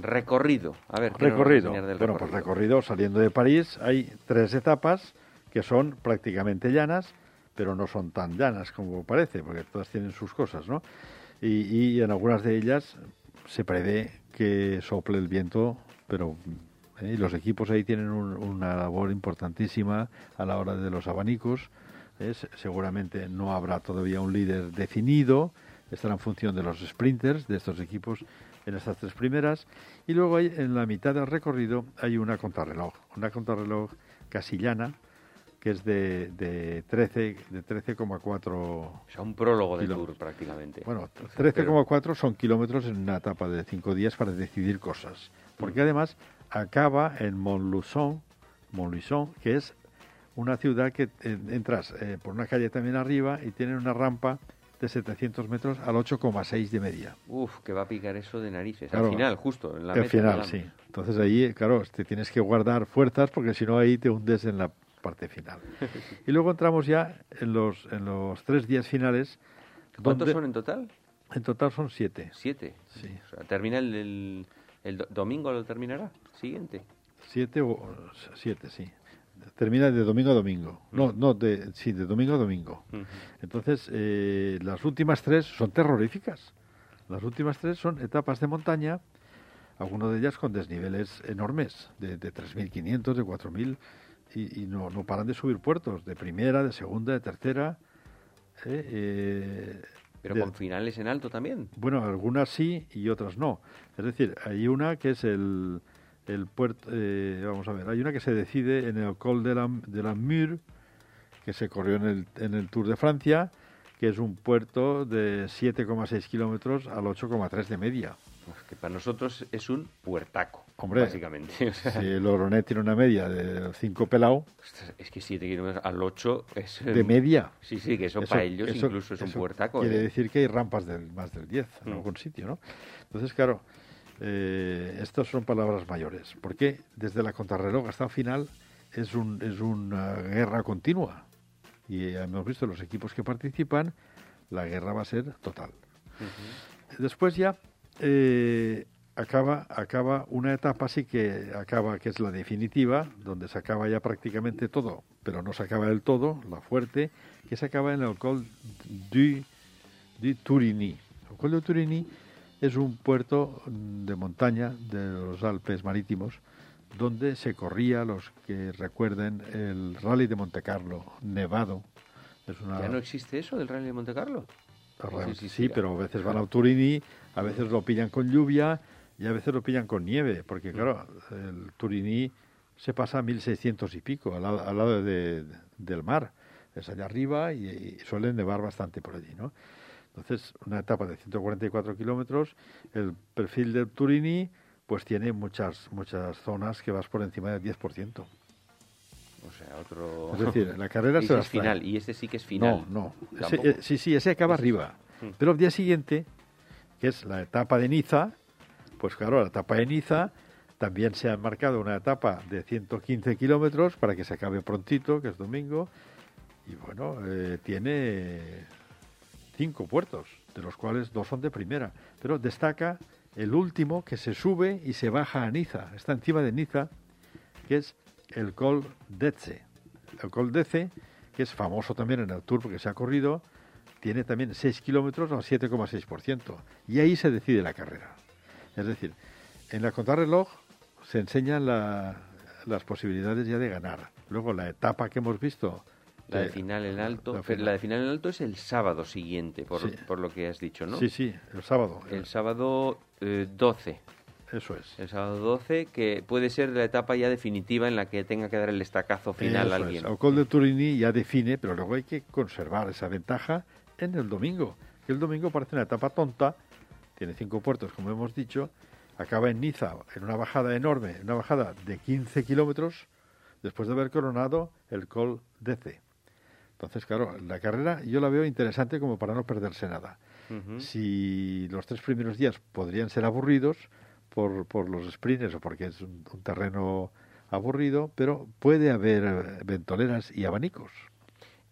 Speaker 2: Recorrido. A ver, ¿qué nos vas a
Speaker 3: Recorrido.
Speaker 2: enseñar del
Speaker 3: Bueno, pues recorrido saliendo de París hay tres etapas que son prácticamente llanas, pero no son tan llanas como parece, porque todas tienen sus cosas, ¿no? Y, en algunas de ellas se prevé que sople el viento, pero ¿eh? los equipos ahí tienen un- una labor importantísima a la hora de los abanicos. ¿eh? Se- Seguramente no habrá todavía un líder definido, estará en función de los sprinters de estos equipos en estas tres primeras. Y luego hay, en la mitad del recorrido hay una contrarreloj, una contrarreloj casi llana, que es de, de 13 de 13,4
Speaker 2: O sea, un prólogo de tour prácticamente.
Speaker 3: bueno,
Speaker 2: Pero-
Speaker 3: 13,4 son kilómetros en una etapa de cinco días para decidir cosas. Porque además acaba en Montluçon, Montluçon, que es una ciudad que eh, entras eh, por una calle también arriba y tiene una rampa de 700 metros al 8,6 de media.
Speaker 2: Uf, que va a picar eso de narices.
Speaker 3: Claro.
Speaker 2: Al final, justo, en la
Speaker 3: Al
Speaker 2: meta,
Speaker 3: final, sí. Entonces ahí, claro, te tienes que guardar fuerzas porque si no ahí te hundes en la parte final. Y luego entramos ya en los, en los tres días finales.
Speaker 2: ¿Cuántos
Speaker 3: donde-
Speaker 2: son en total?
Speaker 3: En total son siete.
Speaker 2: Siete.
Speaker 3: Sí.
Speaker 2: O sea, termina el, el, el do- domingo, lo terminará. Siguiente.
Speaker 3: Siete o siete, sí. Termina de domingo a domingo. No, no, de, sí, de domingo a domingo. Entonces, eh, las últimas tres son terroríficas. Las últimas tres son etapas de montaña, algunas de ellas con desniveles enormes, de, de 3.500, de 4.000, y, y no, no paran de subir puertos, de primera, de segunda, de tercera. eh, eh,
Speaker 2: Pero
Speaker 3: de-
Speaker 2: con finales en alto también.
Speaker 3: bueno, algunas sí y otras no. Es decir, hay una que es el, el puerto, eh, vamos a ver, hay una que se decide en el Col de la, de la Mure, que se corrió en el, en el Tour de Francia, que es un puerto de 7,6 kilómetros al 8,3 de media.
Speaker 2: Pues que para nosotros es un puertaco,
Speaker 3: Hombre.
Speaker 2: básicamente. <laughs> O sea,
Speaker 3: Si el Oronet tiene una media de 5 pelao,
Speaker 2: es que 7 kilómetros al 8 es...
Speaker 3: de media.
Speaker 2: Sí, sí, que eso,
Speaker 3: Eso-
Speaker 2: para ellos
Speaker 3: eso-
Speaker 2: incluso es un puertaco.
Speaker 3: Quiere
Speaker 2: ¿eh?
Speaker 3: decir que hay rampas del más del 10 en
Speaker 2: Mm.
Speaker 3: algún sitio, ¿no? Entonces, claro, eh, estas son palabras mayores, porque desde la contrarreloj hasta el final es, un, es una guerra continua. Y hemos visto los equipos que participan, la guerra va a ser total. Después ya eh, acaba, acaba una etapa sí que acaba, que es la definitiva, donde se acaba ya prácticamente todo, pero no se acaba del todo, la fuerte, que se acaba en el Col du, du Turigny. El Col du Turigny es un puerto de montaña de los Alpes marítimos donde se corría, los que recuerden, el Rally de Monte Carlo, nevado. Es una,
Speaker 2: ¿Ya no existe eso del Rally de Monte Carlo? Sí,
Speaker 3: sí,
Speaker 2: sí, sí.
Speaker 3: pero a veces van al Turini, a veces lo pillan con lluvia y a veces lo pillan con nieve,
Speaker 2: Mm.
Speaker 3: porque claro, el Turini se pasa a 1600 y pico, al, lado- al lado de- del mar. Es allá arriba y, y suele nevar bastante por allí, ¿no? Entonces, una etapa de 144 kilómetros, el perfil del Turini pues tiene muchas muchas zonas que vas por encima del 10%.
Speaker 2: O sea, otro...
Speaker 3: Es decir, la carrera <laughs> se
Speaker 2: es final, y este sí que es final.
Speaker 3: No, no. Ese- eh, sí, sí, ese acaba arriba.
Speaker 2: Mm.
Speaker 3: Pero el día siguiente, que es la etapa de Niza, pues claro, la etapa de Niza también se ha marcado una etapa de 115 kilómetros para que se acabe prontito, que es domingo. Y bueno, eh, tiene cinco puertos, de los cuales dos son de primera. Pero destaca el último que se sube y se baja a Niza. Está encima de Niza, que es el Col d'Etze. El Col d'Etze, que es famoso también en el Tour porque se ha corrido, tiene también 6 kilómetros al 7,6%. Y ahí se decide la carrera. Es decir, en la contrarreloj se enseñan la- las posibilidades ya de ganar. Luego la etapa que hemos visto
Speaker 2: La de final en alto.
Speaker 3: la final.
Speaker 2: La de final en alto es el sábado siguiente, por,
Speaker 3: Sí.
Speaker 2: por lo que has dicho, ¿no?
Speaker 3: Sí, sí, el sábado.
Speaker 2: El sábado eh, 12.
Speaker 3: Eso es.
Speaker 2: El sábado 12, que puede ser la etapa ya definitiva en la que tenga que dar el estacazo final
Speaker 3: Eso
Speaker 2: a
Speaker 3: es.
Speaker 2: alguien.
Speaker 3: El Col de Turini ya define, pero luego hay que conservar esa ventaja en el domingo. Que el domingo parece una etapa tonta, tiene cinco puertos, como hemos dicho, acaba en Niza, en una bajada enorme, una bajada de 15 kilómetros, después de haber coronado el Col DC. Entonces, claro, la carrera yo la veo interesante como para no perderse nada. Si los tres primeros días podrían ser aburridos por, por los sprints o porque es un, un terreno aburrido, pero puede haber eh, ventoleras y abanicos.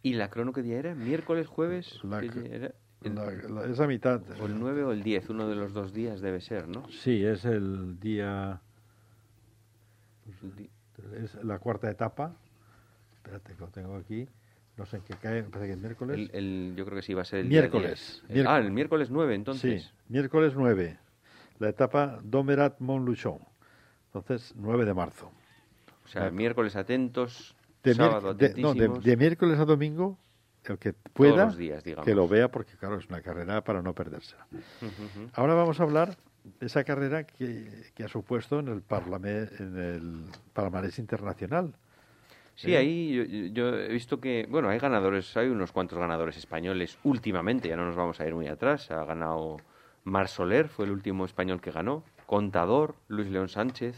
Speaker 2: ¿Y la crono qué día era? ¿Miércoles, jueves?
Speaker 3: La
Speaker 2: ¿Qué
Speaker 3: cr-
Speaker 2: día era? El-
Speaker 3: La- la- esa mitad.
Speaker 2: o el 9 o el 10, uno de los dos días debe ser, ¿no?
Speaker 3: Sí, es el día.
Speaker 2: El di-
Speaker 3: Es la cuarta etapa. Espérate, que lo tengo aquí. No sé en qué cae, parece que es miércoles.
Speaker 2: el- el- yo creo que sí va a ser el día
Speaker 3: Miércoles,
Speaker 2: 10. Eh,
Speaker 3: miércoles.
Speaker 2: Ah, el miércoles 9, entonces.
Speaker 3: Sí, miércoles 9. La etapa Domerat Montluchon. Entonces, 9 de marzo.
Speaker 2: O sea, miércoles atentos,
Speaker 3: De, mier-
Speaker 2: sábado
Speaker 3: de- no, de,
Speaker 2: atentísimos.
Speaker 3: de miércoles a domingo, el que pueda,
Speaker 2: los días, digamos.
Speaker 3: que lo vea, porque claro, es una carrera para no perdérsela. Ahora vamos a hablar de esa carrera que, que ha supuesto en el, parlame- en el palmarés internacional.
Speaker 2: Sí,
Speaker 3: ¿Eh?
Speaker 2: ahí yo, yo he visto que, bueno, hay ganadores, hay unos cuantos ganadores españoles últimamente, ya no nos vamos a ir muy atrás. Ha ganado Mar Soler, fue el último español que ganó. Contador, Luis León Sánchez.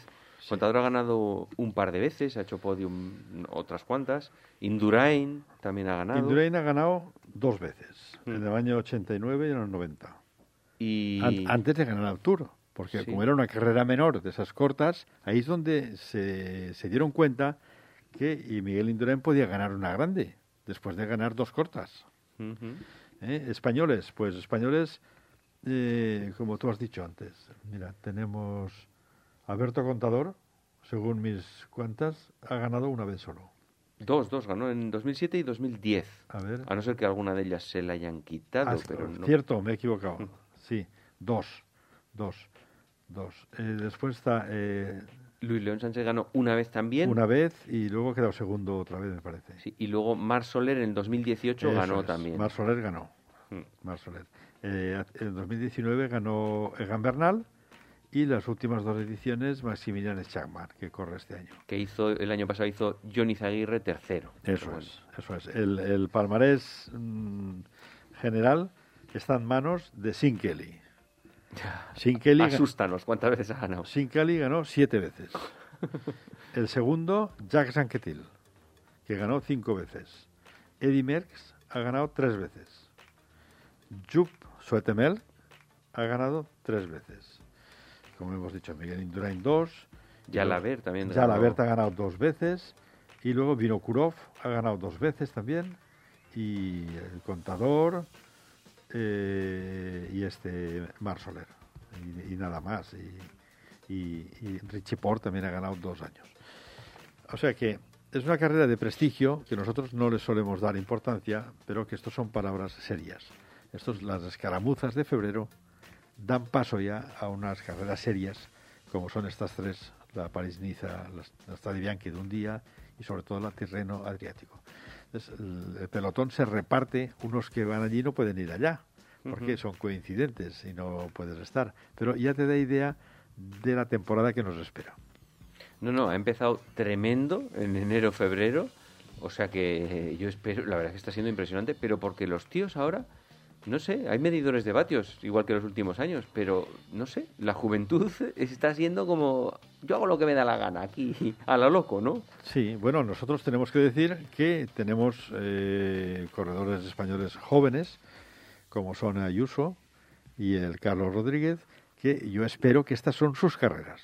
Speaker 2: Contador ha ganado un par de veces, ha hecho podium otras cuantas. Indurain también ha ganado.
Speaker 3: Indurain ha ganado dos veces,
Speaker 2: Mm.
Speaker 3: en el año 89 y en el 90.
Speaker 2: Y
Speaker 3: An- antes de ganar el Tour, porque
Speaker 2: Sí.
Speaker 3: como era una carrera menor de esas cortas, ahí es donde se, se dieron cuenta que y Miguel Indurain podía ganar una grande, después de ganar dos cortas. ¿Eh? Españoles, pues españoles, eh, como tú has dicho antes. Mira, tenemos Alberto Contador, según mis cuentas, ha ganado una vez solo.
Speaker 2: Dos, dos, ganó en 2007 y 2010.
Speaker 3: A ver.
Speaker 2: A no ser que alguna de ellas se la hayan quitado,
Speaker 3: Ah,
Speaker 2: pero no.
Speaker 3: Cierto, me he equivocado. <laughs> Sí, dos. Dos. Dos. Eh, después está eh,
Speaker 2: Luis León Sánchez ganó una vez también.
Speaker 3: una vez y luego ha quedado segundo otra vez, me parece.
Speaker 2: Sí, y luego Mar Soler en 2018
Speaker 3: Eso
Speaker 2: ganó
Speaker 3: es.
Speaker 2: también.
Speaker 3: Mar Soler ganó.
Speaker 2: Mm.
Speaker 3: Mar Soler. Eh, en 2019 ganó Egan Bernal y las últimas dos ediciones Maximilian Schachmann, que corre este año.
Speaker 2: Que hizo, el año pasado hizo Johnny Zaguirre tercero.
Speaker 3: Eso es, eso es. El, el palmarés mm, general está en manos de Sin Kelly. Sin Kelly,
Speaker 2: Asústanos, ¿cuántas veces ha ganado?
Speaker 3: Sin Kelly ganó siete veces. <laughs> El segundo, Jacques Anquetil, que ganó cinco veces. Eddie Merckx ha ganado tres veces. Jupp Suetemel ha ganado tres veces. Como hemos dicho, Miguel Indurain dos.
Speaker 2: Jalaber también.
Speaker 3: Ya
Speaker 2: ganó.
Speaker 3: la Berta ha ganado dos veces. Y luego Vinokurov ha ganado dos veces también. Y el contador eh, y este Mar Soler. Y, y nada más. Y, y, y Richie Port también ha ganado dos años. O sea que es una carrera de prestigio que nosotros no le solemos dar importancia, pero que estos son palabras serias. Estos, las escaramuzas de febrero dan paso ya a unas carreras serias, como son estas tres, la París-Niza, la, Strade Bianchi de un día y sobre todo la Tirreno Adriático. Entonces, el, el pelotón se reparte, unos que van allí no pueden ir allá, porque son coincidentes y no puedes estar. Pero ya te da idea de la temporada que nos espera.
Speaker 2: No, no, ha empezado tremendo en enero, febrero. O sea que yo espero, la verdad es que está siendo impresionante, pero porque los tíos ahora, no sé, hay medidores de vatios, igual que los últimos años, pero no sé, la juventud <laughs> está siendo como, yo hago lo que me da la gana aquí, a lo loco, ¿no?
Speaker 3: Sí, bueno, nosotros tenemos que decir que tenemos eh, corredores españoles jóvenes, como son Ayuso y el Carlos Rodríguez, que yo espero que estas son sus carreras.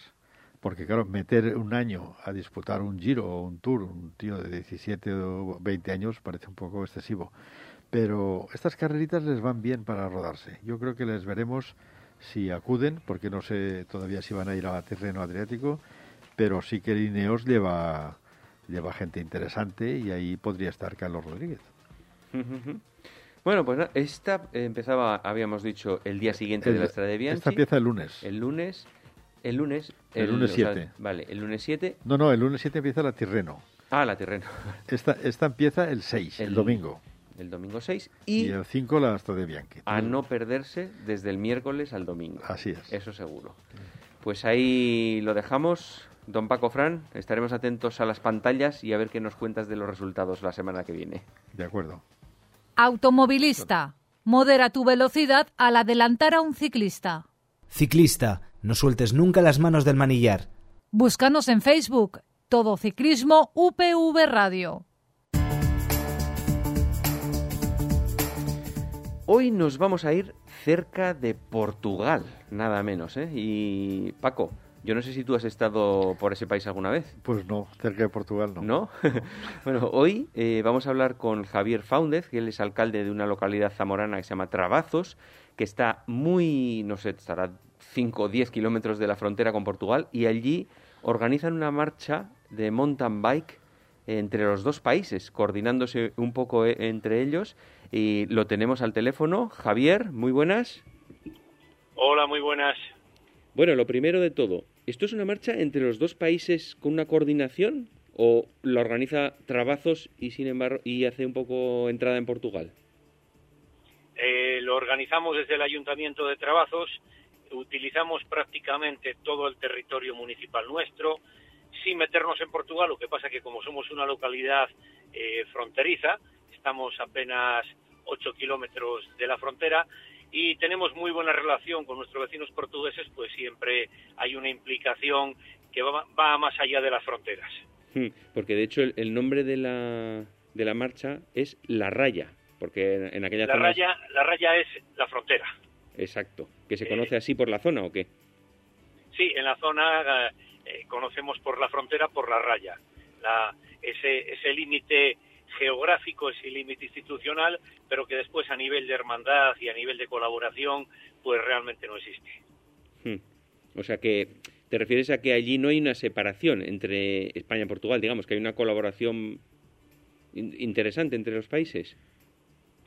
Speaker 3: Porque, claro, meter un año a disputar un giro o un tour, un tío de 17 o 20 años, parece un poco excesivo. Pero estas carreritas les van bien para rodarse. Yo creo que les veremos si acuden, porque no sé todavía si van a ir a terreno adriático, pero sí que Ineos lleva, lleva gente interesante y ahí podría estar Carlos Rodríguez.
Speaker 2: Bueno, pues esta empezaba, habíamos dicho, el día siguiente de la Estrada de Bianchi.
Speaker 3: Esta empieza el lunes.
Speaker 2: El lunes, el lunes...
Speaker 3: El lunes
Speaker 2: o sea,
Speaker 3: 7.
Speaker 2: vale, el lunes 7
Speaker 3: No, no, el lunes 7 empieza la Tirreno.
Speaker 2: Ah, la Tirreno.
Speaker 3: Esta, esta empieza el 6, el,
Speaker 2: El-
Speaker 3: domingo.
Speaker 2: El domingo 6
Speaker 3: Y,
Speaker 2: y
Speaker 3: el 5 la Strade Bianchi.
Speaker 2: a no perderse desde el miércoles al domingo.
Speaker 3: Así es.
Speaker 2: Eso seguro. Pues ahí lo dejamos. Don Paco Fran, estaremos atentos a las pantallas y a ver qué nos cuentas de los resultados la semana que viene.
Speaker 3: De acuerdo.
Speaker 1: Automovilista. Modera tu velocidad al adelantar a un ciclista.
Speaker 4: Ciclista, no sueltes nunca las manos del manillar.
Speaker 1: Búscanos en Facebook. Todo Ciclismo UPV Radio.
Speaker 2: Hoy nos vamos a ir cerca de Portugal, nada menos, ¿eh? Y Paco, yo no sé si tú has estado por ese país alguna vez.
Speaker 3: Pues no, cerca de Portugal no.
Speaker 2: ¿No? <laughs> bueno, hoy eh, vamos a hablar con Javier Fáundez, que él es alcalde de una localidad zamorana que se llama Trabazos, que está muy, no sé, estará 5 o 10 kilómetros de la frontera con Portugal, y allí organizan una marcha de mountain bike entre los dos países, coordinándose un poco eh, entre ellos, y lo tenemos al teléfono. Javier, muy buenas.
Speaker 6: Hola, muy buenas.
Speaker 2: Bueno, lo primero de todo, ¿esto es una marcha entre los dos países con una coordinación o la organiza Trabazos y sin embargo y hace un poco entrada en Portugal?
Speaker 6: Eh, lo organizamos desde el Ayuntamiento de Trabazos, utilizamos prácticamente todo el territorio municipal nuestro, sin meternos en Portugal, lo que pasa que como somos una localidad eh, fronteriza, estamos apenas 8 kilómetros de la frontera y tenemos muy buena relación con nuestros vecinos portugueses, pues siempre hay una implicación que va, va más allá de las fronteras.
Speaker 2: Hmm, Porque de hecho el, el nombre de la, de la marcha es La Raya, porque en, en aquella
Speaker 6: La
Speaker 2: zona...
Speaker 6: raya, la raya es la frontera.
Speaker 2: Exacto, que se
Speaker 6: Eh,
Speaker 2: conoce así por la zona o qué?
Speaker 6: Sí, en la zona eh, conocemos por la frontera por la raya. La, ese ese límite geográfico, ese límite institucional, pero que después a nivel de hermandad y a nivel de colaboración, pues realmente no existe.
Speaker 2: Hmm. O sea que te refieres a que allí no hay una separación entre España y Portugal, digamos, que hay una colaboración in- interesante entre los países.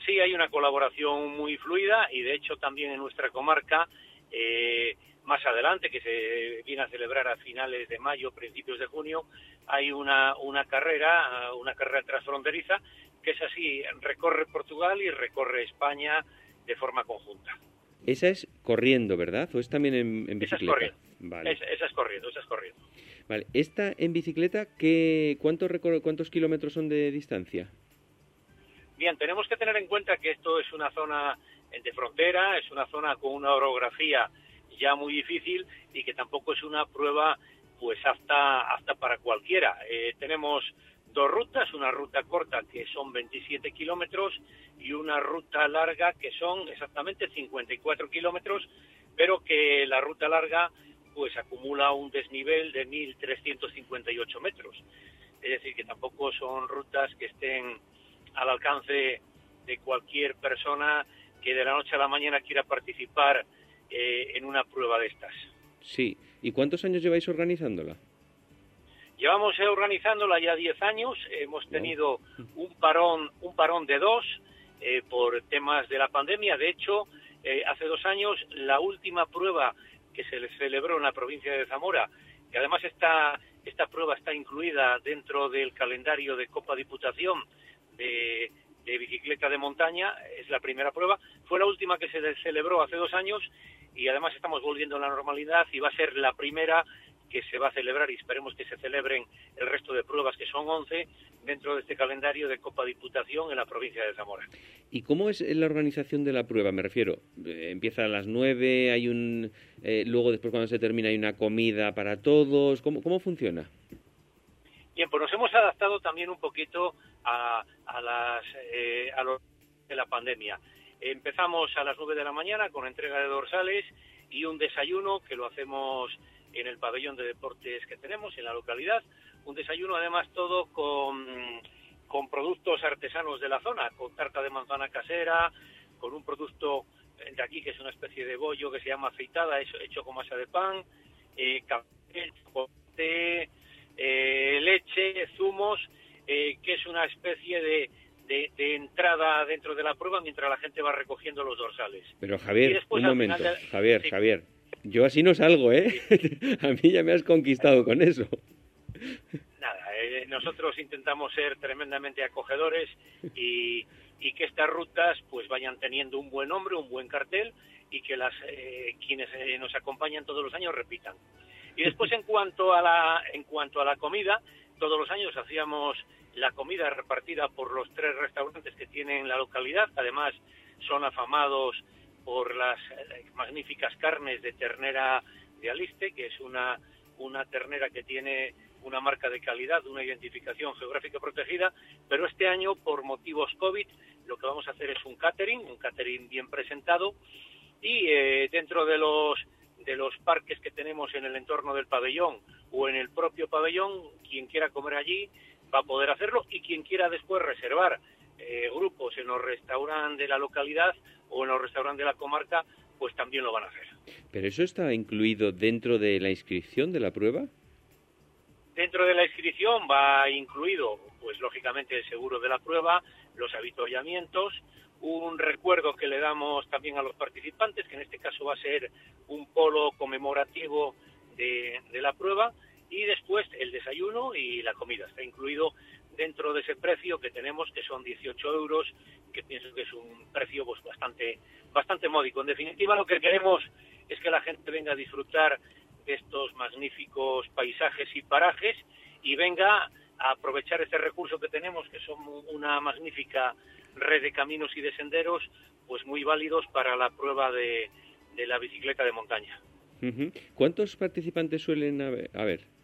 Speaker 6: Sí, hay una colaboración muy fluida y de hecho también en nuestra comarca, eh, más adelante, que se viene a celebrar a finales de mayo, principios de junio, hay una, una carrera, una carrera transfronteriza, que es así, recorre Portugal y recorre España de forma conjunta.
Speaker 2: Esa es corriendo, ¿verdad? ¿O es también en, en
Speaker 6: Esa es
Speaker 2: bicicleta?
Speaker 6: corriendo.
Speaker 2: Vale.
Speaker 6: Es- esa es corriendo, esa es corriendo.
Speaker 2: Vale. ¿Esta en bicicleta qué, cuántos, cuántos kilómetros son de distancia?
Speaker 6: Bien, tenemos que tener en cuenta que esto es una zona de frontera, es una zona con una orografía ya muy difícil y que tampoco es una prueba pues apta, apta para cualquiera. Eh, tenemos dos rutas, una ruta corta que son 27 kilómetros y una ruta larga que son exactamente 54 kilómetros, pero que la ruta larga pues acumula un desnivel de 1.358 metros. Es decir, que tampoco son rutas que estén al alcance de cualquier persona que de la noche a la mañana quiera participar eh, en una prueba de estas.
Speaker 2: Sí. ¿Y cuántos años lleváis organizándola?
Speaker 6: Llevamos eh, organizándola ya 10 años, hemos tenido un parón, un parón de dos eh, por temas de la pandemia. De hecho, eh, hace dos años la última prueba que se le celebró en la provincia de Zamora, que además está, esta prueba está incluida dentro del calendario de Copa Diputación de, de bicicleta de montaña, es la primera prueba, fue la última que se celebró hace dos años y además estamos volviendo a la normalidad y va a ser la primera que se va a celebrar y esperemos que se celebren el resto de pruebas, que son 11, dentro de este calendario de Copa Diputación en la provincia de Zamora.
Speaker 2: ¿Y cómo es la organización de la prueba? Me refiero, eh, empieza a las nueve, hay un, eh, luego después cuando se termina hay una comida para todos. ¿Cómo, cómo funciona?
Speaker 6: Bien, pues nos hemos adaptado también un poquito a, las eh, a lo de la pandemia. Empezamos a las 9 de la mañana con entrega de dorsales y un desayuno que lo hacemos en el pabellón de deportes que tenemos en la localidad. Un desayuno además todo con, con productos artesanos de la zona, con tarta de manzana casera, con un producto de aquí que es una especie de bollo que se llama afeitada, hecho con masa de pan, eh, café, chocolate, eh, leche, zumos, eh, que es una especie de, de, de entrada dentro de la prueba mientras la gente va recogiendo los dorsales.
Speaker 2: Pero Javier,
Speaker 6: después,
Speaker 2: un momento.
Speaker 6: final
Speaker 2: Javier,
Speaker 6: sí.
Speaker 2: Javier. Yo así no salgo, ¿eh? <laughs> a mí ya me has conquistado con eso.
Speaker 6: Nada, eh, nosotros intentamos ser tremendamente acogedores y, y que estas rutas pues vayan teniendo un buen nombre, un buen cartel y que las eh, quienes eh, nos acompañan todos los años repitan. Y después en cuanto a la en cuanto a la comida, todos los años hacíamos la comida repartida por los tres restaurantes que tienen la localidad, además son afamados por las eh, magníficas carnes de ternera de Aliste, que es una una ternera que tiene una marca de calidad, una identificación geográfica protegida, pero este año, por motivos COVID, lo que vamos a hacer es un catering, un catering bien presentado, y eh, dentro de los de los parques que tenemos en el entorno del pabellón o en el propio pabellón, quien quiera comer allí va a poder hacerlo y quien quiera después reservar eh, grupos en los restaurantes de la localidad o en los restaurantes de la comarca, pues también lo van a hacer.
Speaker 2: ¿Pero eso está incluido dentro de la inscripción de la prueba?
Speaker 6: Dentro de la inscripción va incluido, pues lógicamente, el seguro de la prueba, los avituallamientos, un recuerdo que le damos también a los participantes, que en este caso va a ser un polo conmemorativo de, de la prueba, y después el desayuno y la comida. Está incluido dentro de ese precio que tenemos, que son 18 euros, que pienso que es un precio pues, bastante, bastante módico. En definitiva, lo que queremos es que la gente venga a disfrutar de estos magníficos paisajes y parajes y venga a aprovechar este recurso que tenemos, que son una magnífica red de caminos y de senderos, pues muy válidos para la prueba de, de la bicicleta de montaña.
Speaker 2: ¿Cuántos participantes suelen haber?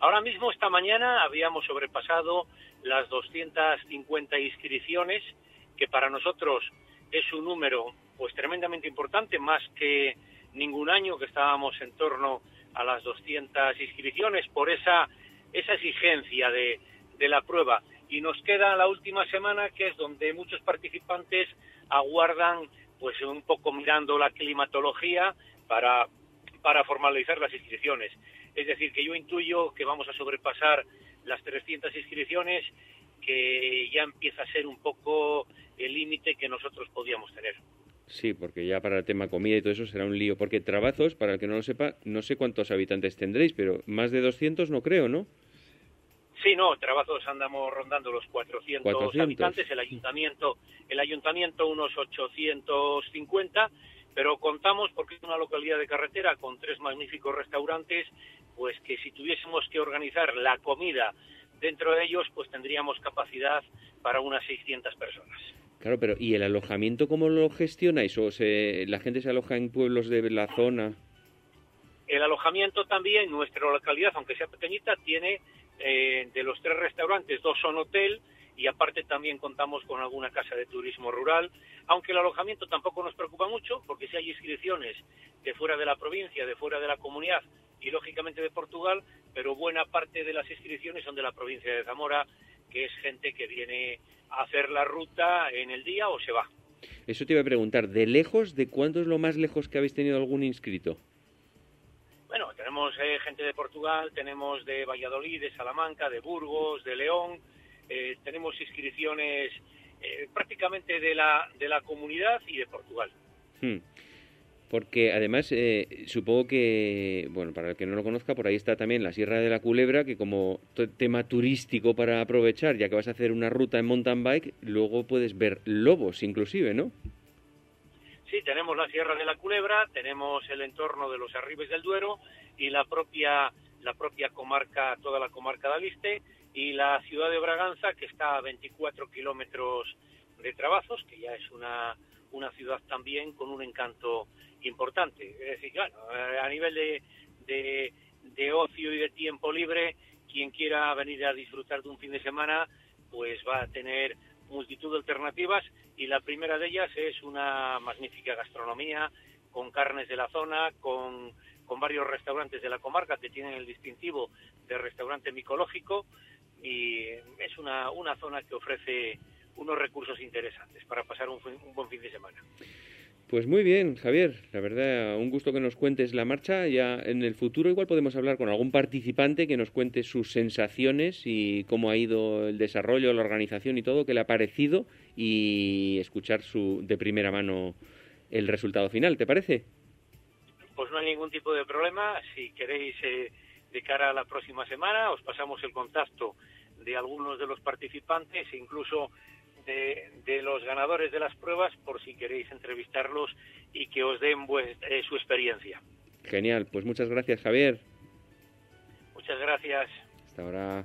Speaker 6: Ahora mismo, esta mañana, habíamos sobrepasado las 250 inscripciones, que para nosotros es un número pues tremendamente importante, más que ningún año que estábamos en torno a las 200 inscripciones por esa, esa exigencia de, de la prueba. Y nos queda la última semana, que es donde muchos participantes aguardan, pues un poco mirando la climatología para, para formalizar las inscripciones. Es decir, que yo intuyo que vamos a sobrepasar las 300 inscripciones, que ya empieza a ser un poco el límite que nosotros podíamos tener.
Speaker 2: Sí, porque ya para el tema comida y todo eso será un lío. Porque Trabazos, para el que no lo sepa, no sé cuántos habitantes tendréis, pero más de 200 no creo, ¿no?
Speaker 6: Sí, no, Trabazos andamos rondando los 400, habitantes, el ayuntamiento, el ayuntamiento unos 850, pero contamos porque es una localidad de carretera con tres magníficos restaurantes, pues que si tuviésemos que organizar la comida dentro de ellos, pues tendríamos capacidad para unas 600 personas.
Speaker 2: Claro, pero ¿y el alojamiento cómo lo gestionáis? ¿O se, la gente se aloja en pueblos de la zona?
Speaker 6: El alojamiento también, nuestra localidad, aunque sea pequeñita, tiene eh, de los tres restaurantes, dos son hotel y aparte también contamos con alguna casa de turismo rural, aunque el alojamiento tampoco nos preocupa mucho, porque si hay inscripciones de fuera de la provincia, de fuera de la comunidad y lógicamente de Portugal, pero buena parte de las inscripciones son de la provincia de Zamora, que es gente que viene hacer la ruta en el día o se va.
Speaker 2: Eso te iba a preguntar, ¿de lejos, de cuánto es lo más lejos que habéis tenido algún inscrito?
Speaker 6: Bueno, tenemos eh, gente de Portugal, tenemos de Valladolid, de Salamanca, de Burgos, de León, eh, tenemos inscripciones eh, prácticamente de la, de la comunidad y de Portugal.
Speaker 2: Hmm. Porque además, eh, supongo que, bueno, para el que no lo conozca, por ahí está también la Sierra de la Culebra, que como tema turístico para aprovechar, ya que vas a hacer una ruta en mountain bike, luego puedes ver lobos inclusive, ¿no?
Speaker 6: Sí, tenemos la Sierra de la Culebra, tenemos el entorno de los Arribes del Duero y la propia, la propia comarca, toda la comarca de Aliste y la ciudad de Braganza, que está a 24 kilómetros de Trabazos, que ya es una, una ciudad también con un encanto importante. Es decir, claro, a nivel de, de, de, ocio y de tiempo libre, quien quiera venir a disfrutar de un fin de semana, pues va a tener multitud de alternativas y la primera de ellas es una magnífica gastronomía con carnes de la zona, con, con varios restaurantes de la comarca que tienen el distintivo de restaurante micológico y es una, una zona que ofrece unos recursos interesantes para pasar un, un buen fin de semana.
Speaker 2: Pues muy bien, Javier. La verdad, un gusto que nos cuentes la marcha. Ya en el futuro igual podemos hablar con algún participante que nos cuente sus sensaciones y cómo ha ido el desarrollo, la organización y todo, qué le ha parecido y escuchar su, de primera mano el resultado final. ¿Te parece?
Speaker 6: Pues no hay ningún tipo de problema. Si queréis eh, de cara a la próxima semana. Os pasamos el contacto de algunos de los participantes e incluso de, los ganadores de las pruebas por si queréis entrevistarlos y que os den eh, su experiencia.
Speaker 2: Genial, pues muchas gracias Javier.
Speaker 6: Muchas gracias.
Speaker 2: Hasta ahora.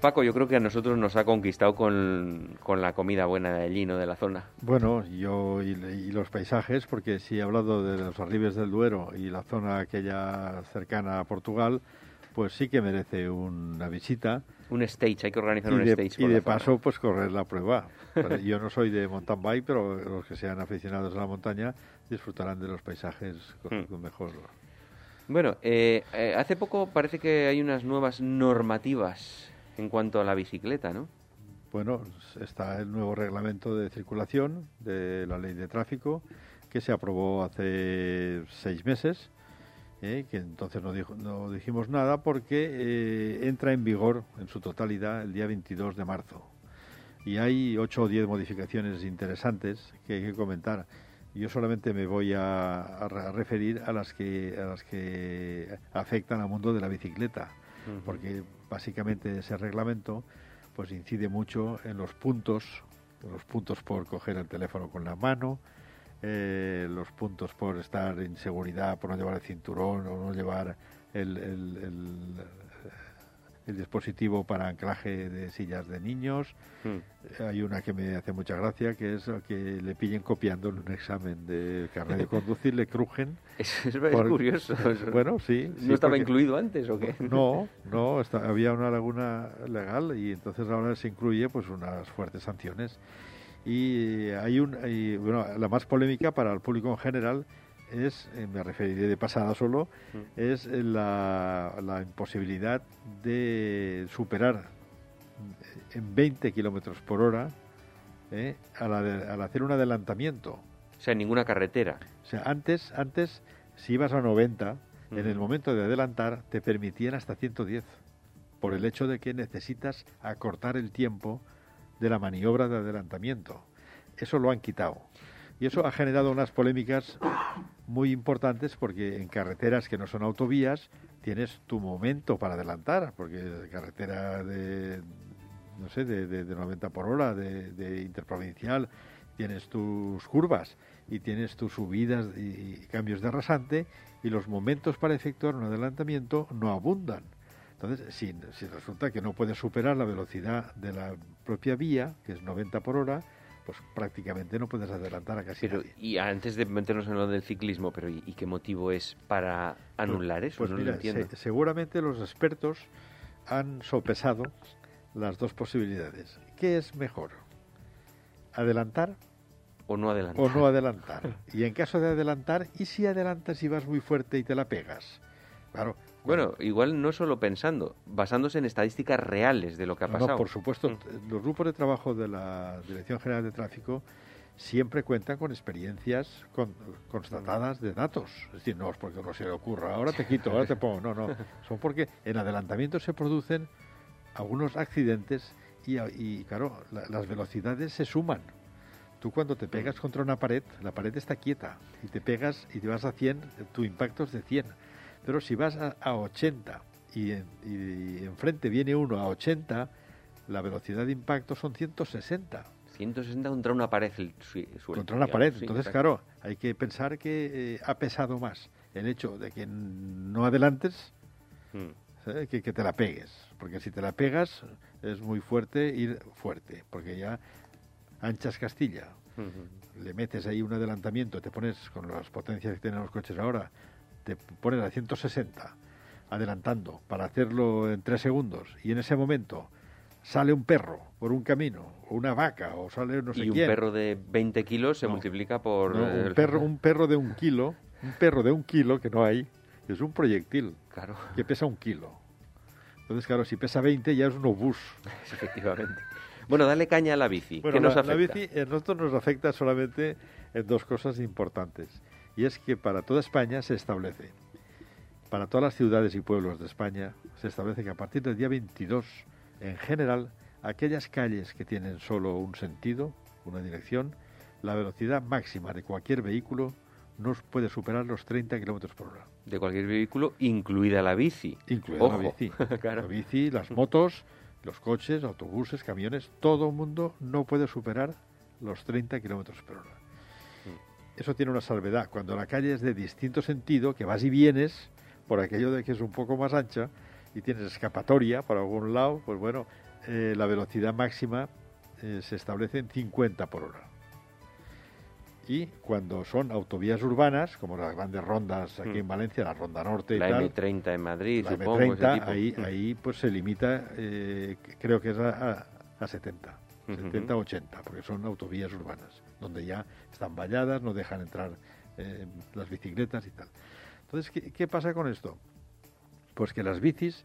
Speaker 2: Paco, yo creo que a nosotros nos ha conquistado con, la comida buena de allí, ¿no? De la zona.
Speaker 3: Bueno, yo y, los paisajes, porque si he hablado de los arribes del Duero y la zona aquella cercana a Portugal, pues sí que merece una visita.
Speaker 2: Un stage, hay que organizar un stage.
Speaker 3: y de paso, pues correr la prueba. yo no soy de mountain bike, pero los que sean aficionados a la montaña disfrutarán de los paisajes con, hmm. mejor.
Speaker 2: Bueno, eh, eh, hace poco parece que hay unas nuevas normativas en cuanto a la bicicleta, ¿no?
Speaker 3: Bueno, está el nuevo reglamento de circulación de la ley de tráfico que se aprobó hace seis meses, ¿eh? que entonces no, no, dijimos nada porque eh, entra en vigor en su totalidad el día 22 de marzo. Y hay ocho o diez modificaciones interesantes que hay que comentar. Yo solamente me voy a, referir a las que a las que afectan al mundo de la bicicleta, porque básicamente ese reglamento pues incide mucho en los puntos, los puntos por coger el teléfono con la mano, eh, los puntos por estar en seguridad, por no llevar el cinturón o no llevar el, el dispositivo para anclaje de sillas de niños. Hmm. Hay una que me hace mucha gracia, que es que le pillen copiando en un examen de carnet de conducir, le crujen. <laughs>
Speaker 2: Es, es curioso. <laughs>
Speaker 3: Bueno, sí.
Speaker 2: ¿No estaba incluido antes o qué? <laughs>
Speaker 3: No, no, había una laguna legal y entonces ahora se incluye pues unas fuertes sanciones. Y hay un, bueno, la más polémica para el público en general es, eh, me referiré de pasada solo, mm. es la, la, imposibilidad de superar en 20 kilómetros por hora eh, al, hacer un adelantamiento.
Speaker 2: O sea, ninguna carretera.
Speaker 3: O sea, antes, antes si ibas a 90, en el momento de adelantar te permitían hasta 110, por el hecho de que necesitas acortar el tiempo de la maniobra de adelantamiento. Eso lo han quitado. Y eso ha generado unas polémicas muy importantes porque en carreteras que no son autovías tienes tu momento para adelantar, porque carretera de, no sé, de, 90 por hora, de, interprovincial, tienes tus curvas y tienes tus subidas y, cambios de rasante y los momentos para efectuar un adelantamiento no abundan. Entonces, si, si resulta que no puedes superar la velocidad de la propia vía, que es 90 por hora, pues prácticamente no puedes adelantar a casi nadie.
Speaker 2: Y antes de meternos en lo del ciclismo, pero ¿y, qué motivo es para pues, anular eso?
Speaker 3: Pues mira, seguramente los expertos han sopesado las dos posibilidades. ¿Qué es mejor? ¿Adelantar?
Speaker 2: O no adelantar.
Speaker 3: O no adelantar. y en caso de adelantar, ¿y si adelantas y vas muy fuerte y te la pegas? Claro,
Speaker 2: bueno, igual no solo pensando, basándose en estadísticas reales de lo que ha pasado.
Speaker 3: No, por supuesto. Mm. Los grupos de trabajo de la Dirección General de Tráfico siempre cuentan con experiencias constatadas de datos. Es decir, no es porque no se le ocurra, ahora te quito, ahora te pongo. No, no. <laughs> Son porque en adelantamiento se producen algunos accidentes y, claro, las velocidades se suman. Tú cuando te pegas mm. contra una pared, la pared está quieta y te pegas y te vas a 100, tu impacto es de 100 pero si vas a, 80 y, enfrente viene uno a 80, la velocidad de impacto son 160.
Speaker 2: 160 contra una pared.
Speaker 3: contra una pared. Entonces, claro, hay que pensar que eh, ha pesado más el hecho de que no adelantes hmm. que, que te la pegues. Porque si te la pegas es muy fuerte ir fuerte, porque ya anchas Castilla. Le metes ahí un adelantamiento, te pones con las potencias que tienen los coches ahora, te pones a 160 adelantando para hacerlo en tres segundos y en ese momento sale un perro por un camino o una vaca o sale no sé
Speaker 2: y un perro de 20 kilos se multiplica por
Speaker 3: un perro un perro de un kilo un perro de un kilo que no hay es un proyectil
Speaker 2: claro.
Speaker 3: que pesa un kilo. Entonces claro si pesa 20 ya es un obús. <laughs>
Speaker 2: Efectivamente. Bueno dale caña a la bici bueno, nos
Speaker 3: la, bici a nosotros nos afecta solamente en dos cosas importantes y es que para toda España se establece para todas las ciudades y pueblos de España se establece que a partir del día 22, en general, aquellas calles que tienen solo un sentido, una dirección, la velocidad máxima de cualquier vehículo no puede superar los 30 kilómetros por hora.
Speaker 2: De cualquier vehículo, incluida la bici.
Speaker 3: Incluida la bici. <laughs> La bici, las motos, los coches, autobuses, camiones, todo el mundo no puede superar los 30 kilómetros por hora. Eso tiene una salvedad. Cuando la calle es de distinto sentido, que vas y vienes, por aquello de que es un poco más ancha y tienes escapatoria por algún lado, pues bueno, eh, la velocidad máxima eh, se establece en 50 por hora. Y cuando son autovías urbanas, como las grandes rondas aquí en mm. Valencia, la Ronda Norte y
Speaker 2: la
Speaker 3: tal,
Speaker 2: M30 en Madrid,
Speaker 3: la M30, ahí, ahí pues se limita, eh, creo que es a, a 70, 70, 80, porque son autovías urbanas, donde ya están valladas, no dejan entrar eh, las bicicletas y tal. Entonces, ¿qué, ¿qué pasa con esto? Pues que las bicis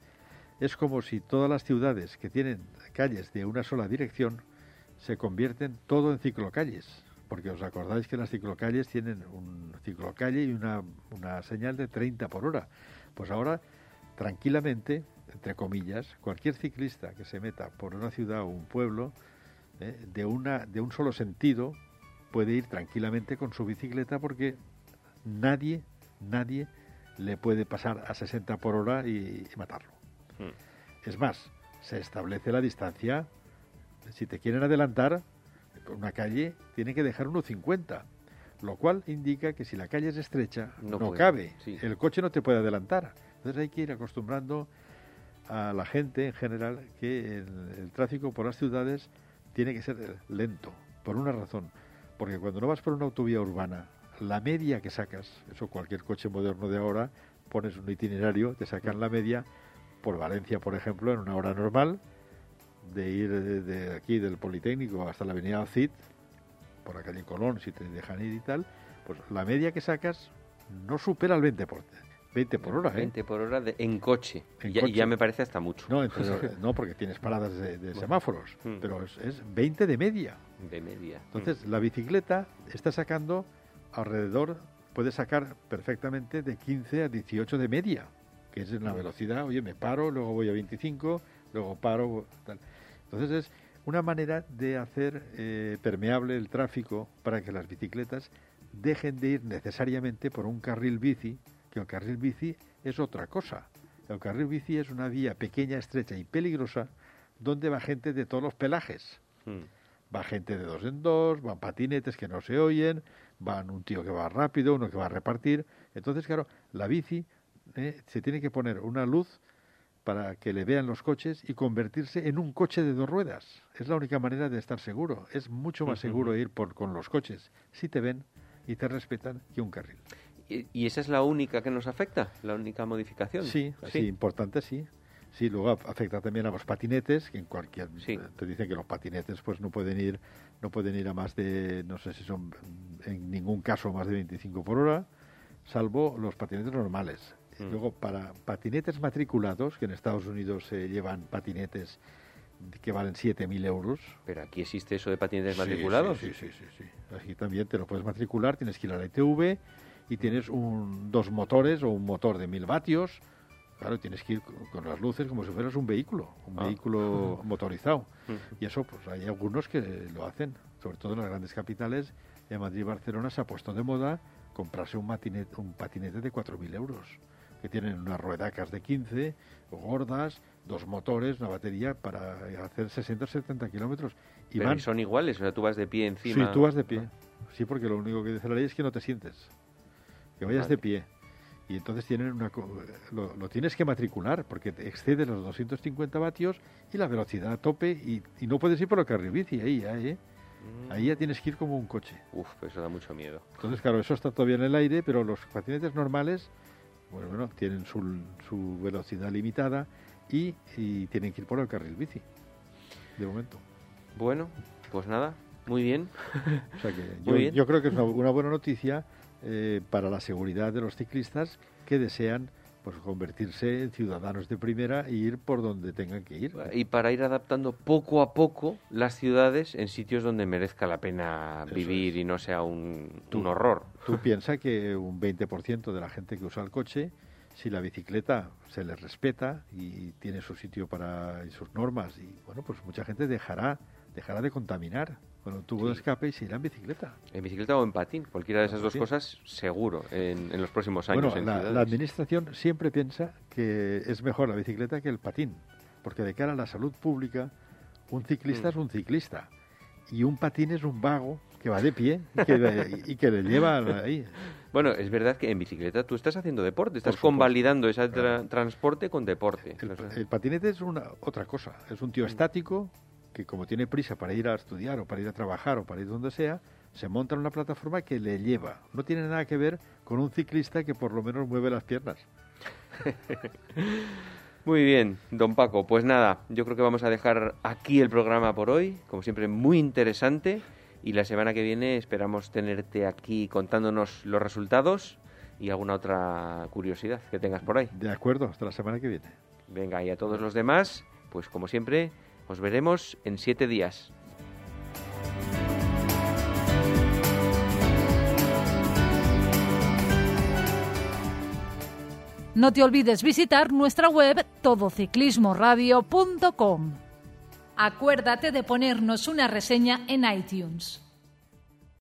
Speaker 3: es como si todas las ciudades que tienen calles de una sola dirección se convierten todo en ciclocalles porque os acordáis que las ciclocalles tienen un ciclocalle y una, una señal de 30 por hora. Pues ahora, tranquilamente, entre comillas, cualquier ciclista que se meta por una ciudad o un pueblo eh, de, una, de un solo sentido puede ir tranquilamente con su bicicleta porque nadie, nadie le puede pasar a 60 por hora y, matarlo. Hmm. Es más, se establece la distancia. Si te quieren adelantar, una calle tiene que dejar 1,50, lo cual indica que si la calle es estrecha, no, cabe. El coche no te puede adelantar. Entonces hay que ir acostumbrando a la gente en general que el, tráfico por las ciudades tiene que ser lento, por una razón. Porque cuando no vas por una autovía urbana, la media que sacas, eso cualquier coche moderno de ahora, pones un itinerario, te sacan la media por Valencia, por ejemplo, en una hora normal, de ir de, aquí del Politécnico hasta la avenida Cid, por la calle Colón, si te dejan ir y tal, pues la media que sacas no supera el 20 por, 20 por hora. ¿eh?
Speaker 2: 20 por hora de, en coche. y ya, ya, me parece hasta mucho.
Speaker 3: No, <laughs> no porque tienes paradas de, semáforos, hmm. pero es, es, 20 de media.
Speaker 2: De media.
Speaker 3: Entonces, hmm. la bicicleta está sacando alrededor, puede sacar perfectamente de 15 a 18 de media, que es en la hmm. velocidad, oye, me paro, luego voy a 25, luego paro, tal. Entonces es una manera de hacer eh, permeable el tráfico para que las bicicletas dejen de ir necesariamente por un carril bici, que el carril bici es otra cosa. El carril bici es una vía pequeña, estrecha y peligrosa donde va gente de todos los pelajes. Hmm. Va gente de dos en dos, van patinetes que no se oyen, van un tío que va rápido, uno que va a repartir. Entonces, claro, la bici eh, se tiene que poner una luz para que le vean los coches y convertirse en un coche de dos ruedas. Es la única manera de estar seguro. Es mucho más seguro ir por, con los coches si te ven y te respetan que un carril.
Speaker 2: ¿Y, esa es la única que nos afecta? ¿La única modificación?
Speaker 3: Sí, sí, importante, sí. Sí, luego afecta también a los patinetes, que en cualquier te dicen que los patinetes pues no pueden ir no pueden ir a más de no sé si son en ningún caso más de 25 por hora, salvo los patinetes normales. Mm. Luego, para patinetes matriculados, que en Estados Unidos se llevan patinetes que valen 7.000 euros.
Speaker 2: ¿Pero aquí existe eso de patinetes matriculados?
Speaker 3: Sí, sí, sí, sí, Aquí también te lo puedes matricular, tienes que ir a la ITV y tienes un, dos motores o un motor de 1.000 vatios. Claro, tienes que ir con, las luces como si fueras un vehículo, un ah. vehículo motorizado. Y eso, pues hay algunos que lo hacen, sobre todo en las grandes capitales. En Madrid y Barcelona se ha puesto de moda comprarse un, matinete, un patinete de 4.000 euros que tienen unas ruedacas de 15, gordas, dos motores, una batería para hacer 60 70 kilómetros.
Speaker 2: Y van... son iguales, o sea, tú vas de pie encima.
Speaker 3: Sí, tú vas de pie. Sí, porque lo único que dice la ley es que no te sientes, que vayas de pie. Y entonces tienen una, lo, tienes que matricular porque te excede los 250 vatios y la velocidad a tope y, no puedes ir por el carril bici ahí ya, ¿eh? Mm. Ahí ya tienes que ir como un coche.
Speaker 2: Uf, eso da mucho miedo.
Speaker 3: Entonces, claro, eso está todavía en el aire, pero los patinetes normales bueno, bueno, tienen su, su velocidad limitada y, tienen que ir por el carril bici, de momento.
Speaker 2: Bueno, pues nada, muy bien.
Speaker 3: O sea que <laughs> yo, creo que es una, buena noticia eh, para la seguridad de los ciclistas que desean pues convertirse en ciudadanos de primera e ir por donde tengan que ir.
Speaker 2: Y para ir adaptando poco a poco las ciudades en sitios donde merezca la pena vivir y no sea un, un horror.
Speaker 3: Tú piensas que un 20% de la gente que usa el coche si la bicicleta se le respeta y tiene su sitio para y sus normas y bueno pues mucha gente dejará dejará de contaminar un tubo de escape y se irá en bicicleta.
Speaker 2: En bicicleta o en patín, cualquiera de esas dos cosas, seguro, en, en, los próximos años.
Speaker 3: Bueno, la, la, administración siempre piensa que es mejor la bicicleta que el patín, porque de cara a la salud pública, un ciclista mm. es un ciclista y un patín es un vago que va de pie y que, le, y que le lleva <laughs> ahí.
Speaker 2: Bueno, es verdad que en bicicleta tú estás haciendo deporte, estás convalidando ese tra transporte con deporte.
Speaker 3: El, el, patinete es una otra cosa, es un tío mm. estático que como tiene prisa para ir a estudiar o para ir a trabajar o para ir donde sea, se monta en una plataforma que le lleva. No tiene nada que ver con un ciclista que por lo menos mueve las piernas. <laughs>
Speaker 2: Muy bien, don Paco. Pues nada, yo creo que vamos a dejar aquí el programa por hoy. Como siempre, muy interesante. Y la semana que viene esperamos tenerte aquí contándonos los resultados y alguna otra curiosidad que tengas por ahí.
Speaker 3: De acuerdo, hasta la semana que viene.
Speaker 2: Venga, y a todos los demás, pues como siempre, os veremos en siete días.
Speaker 1: No te olvides visitar nuestra web todociclismoradio.com. Acuérdate de ponernos una reseña en iTunes.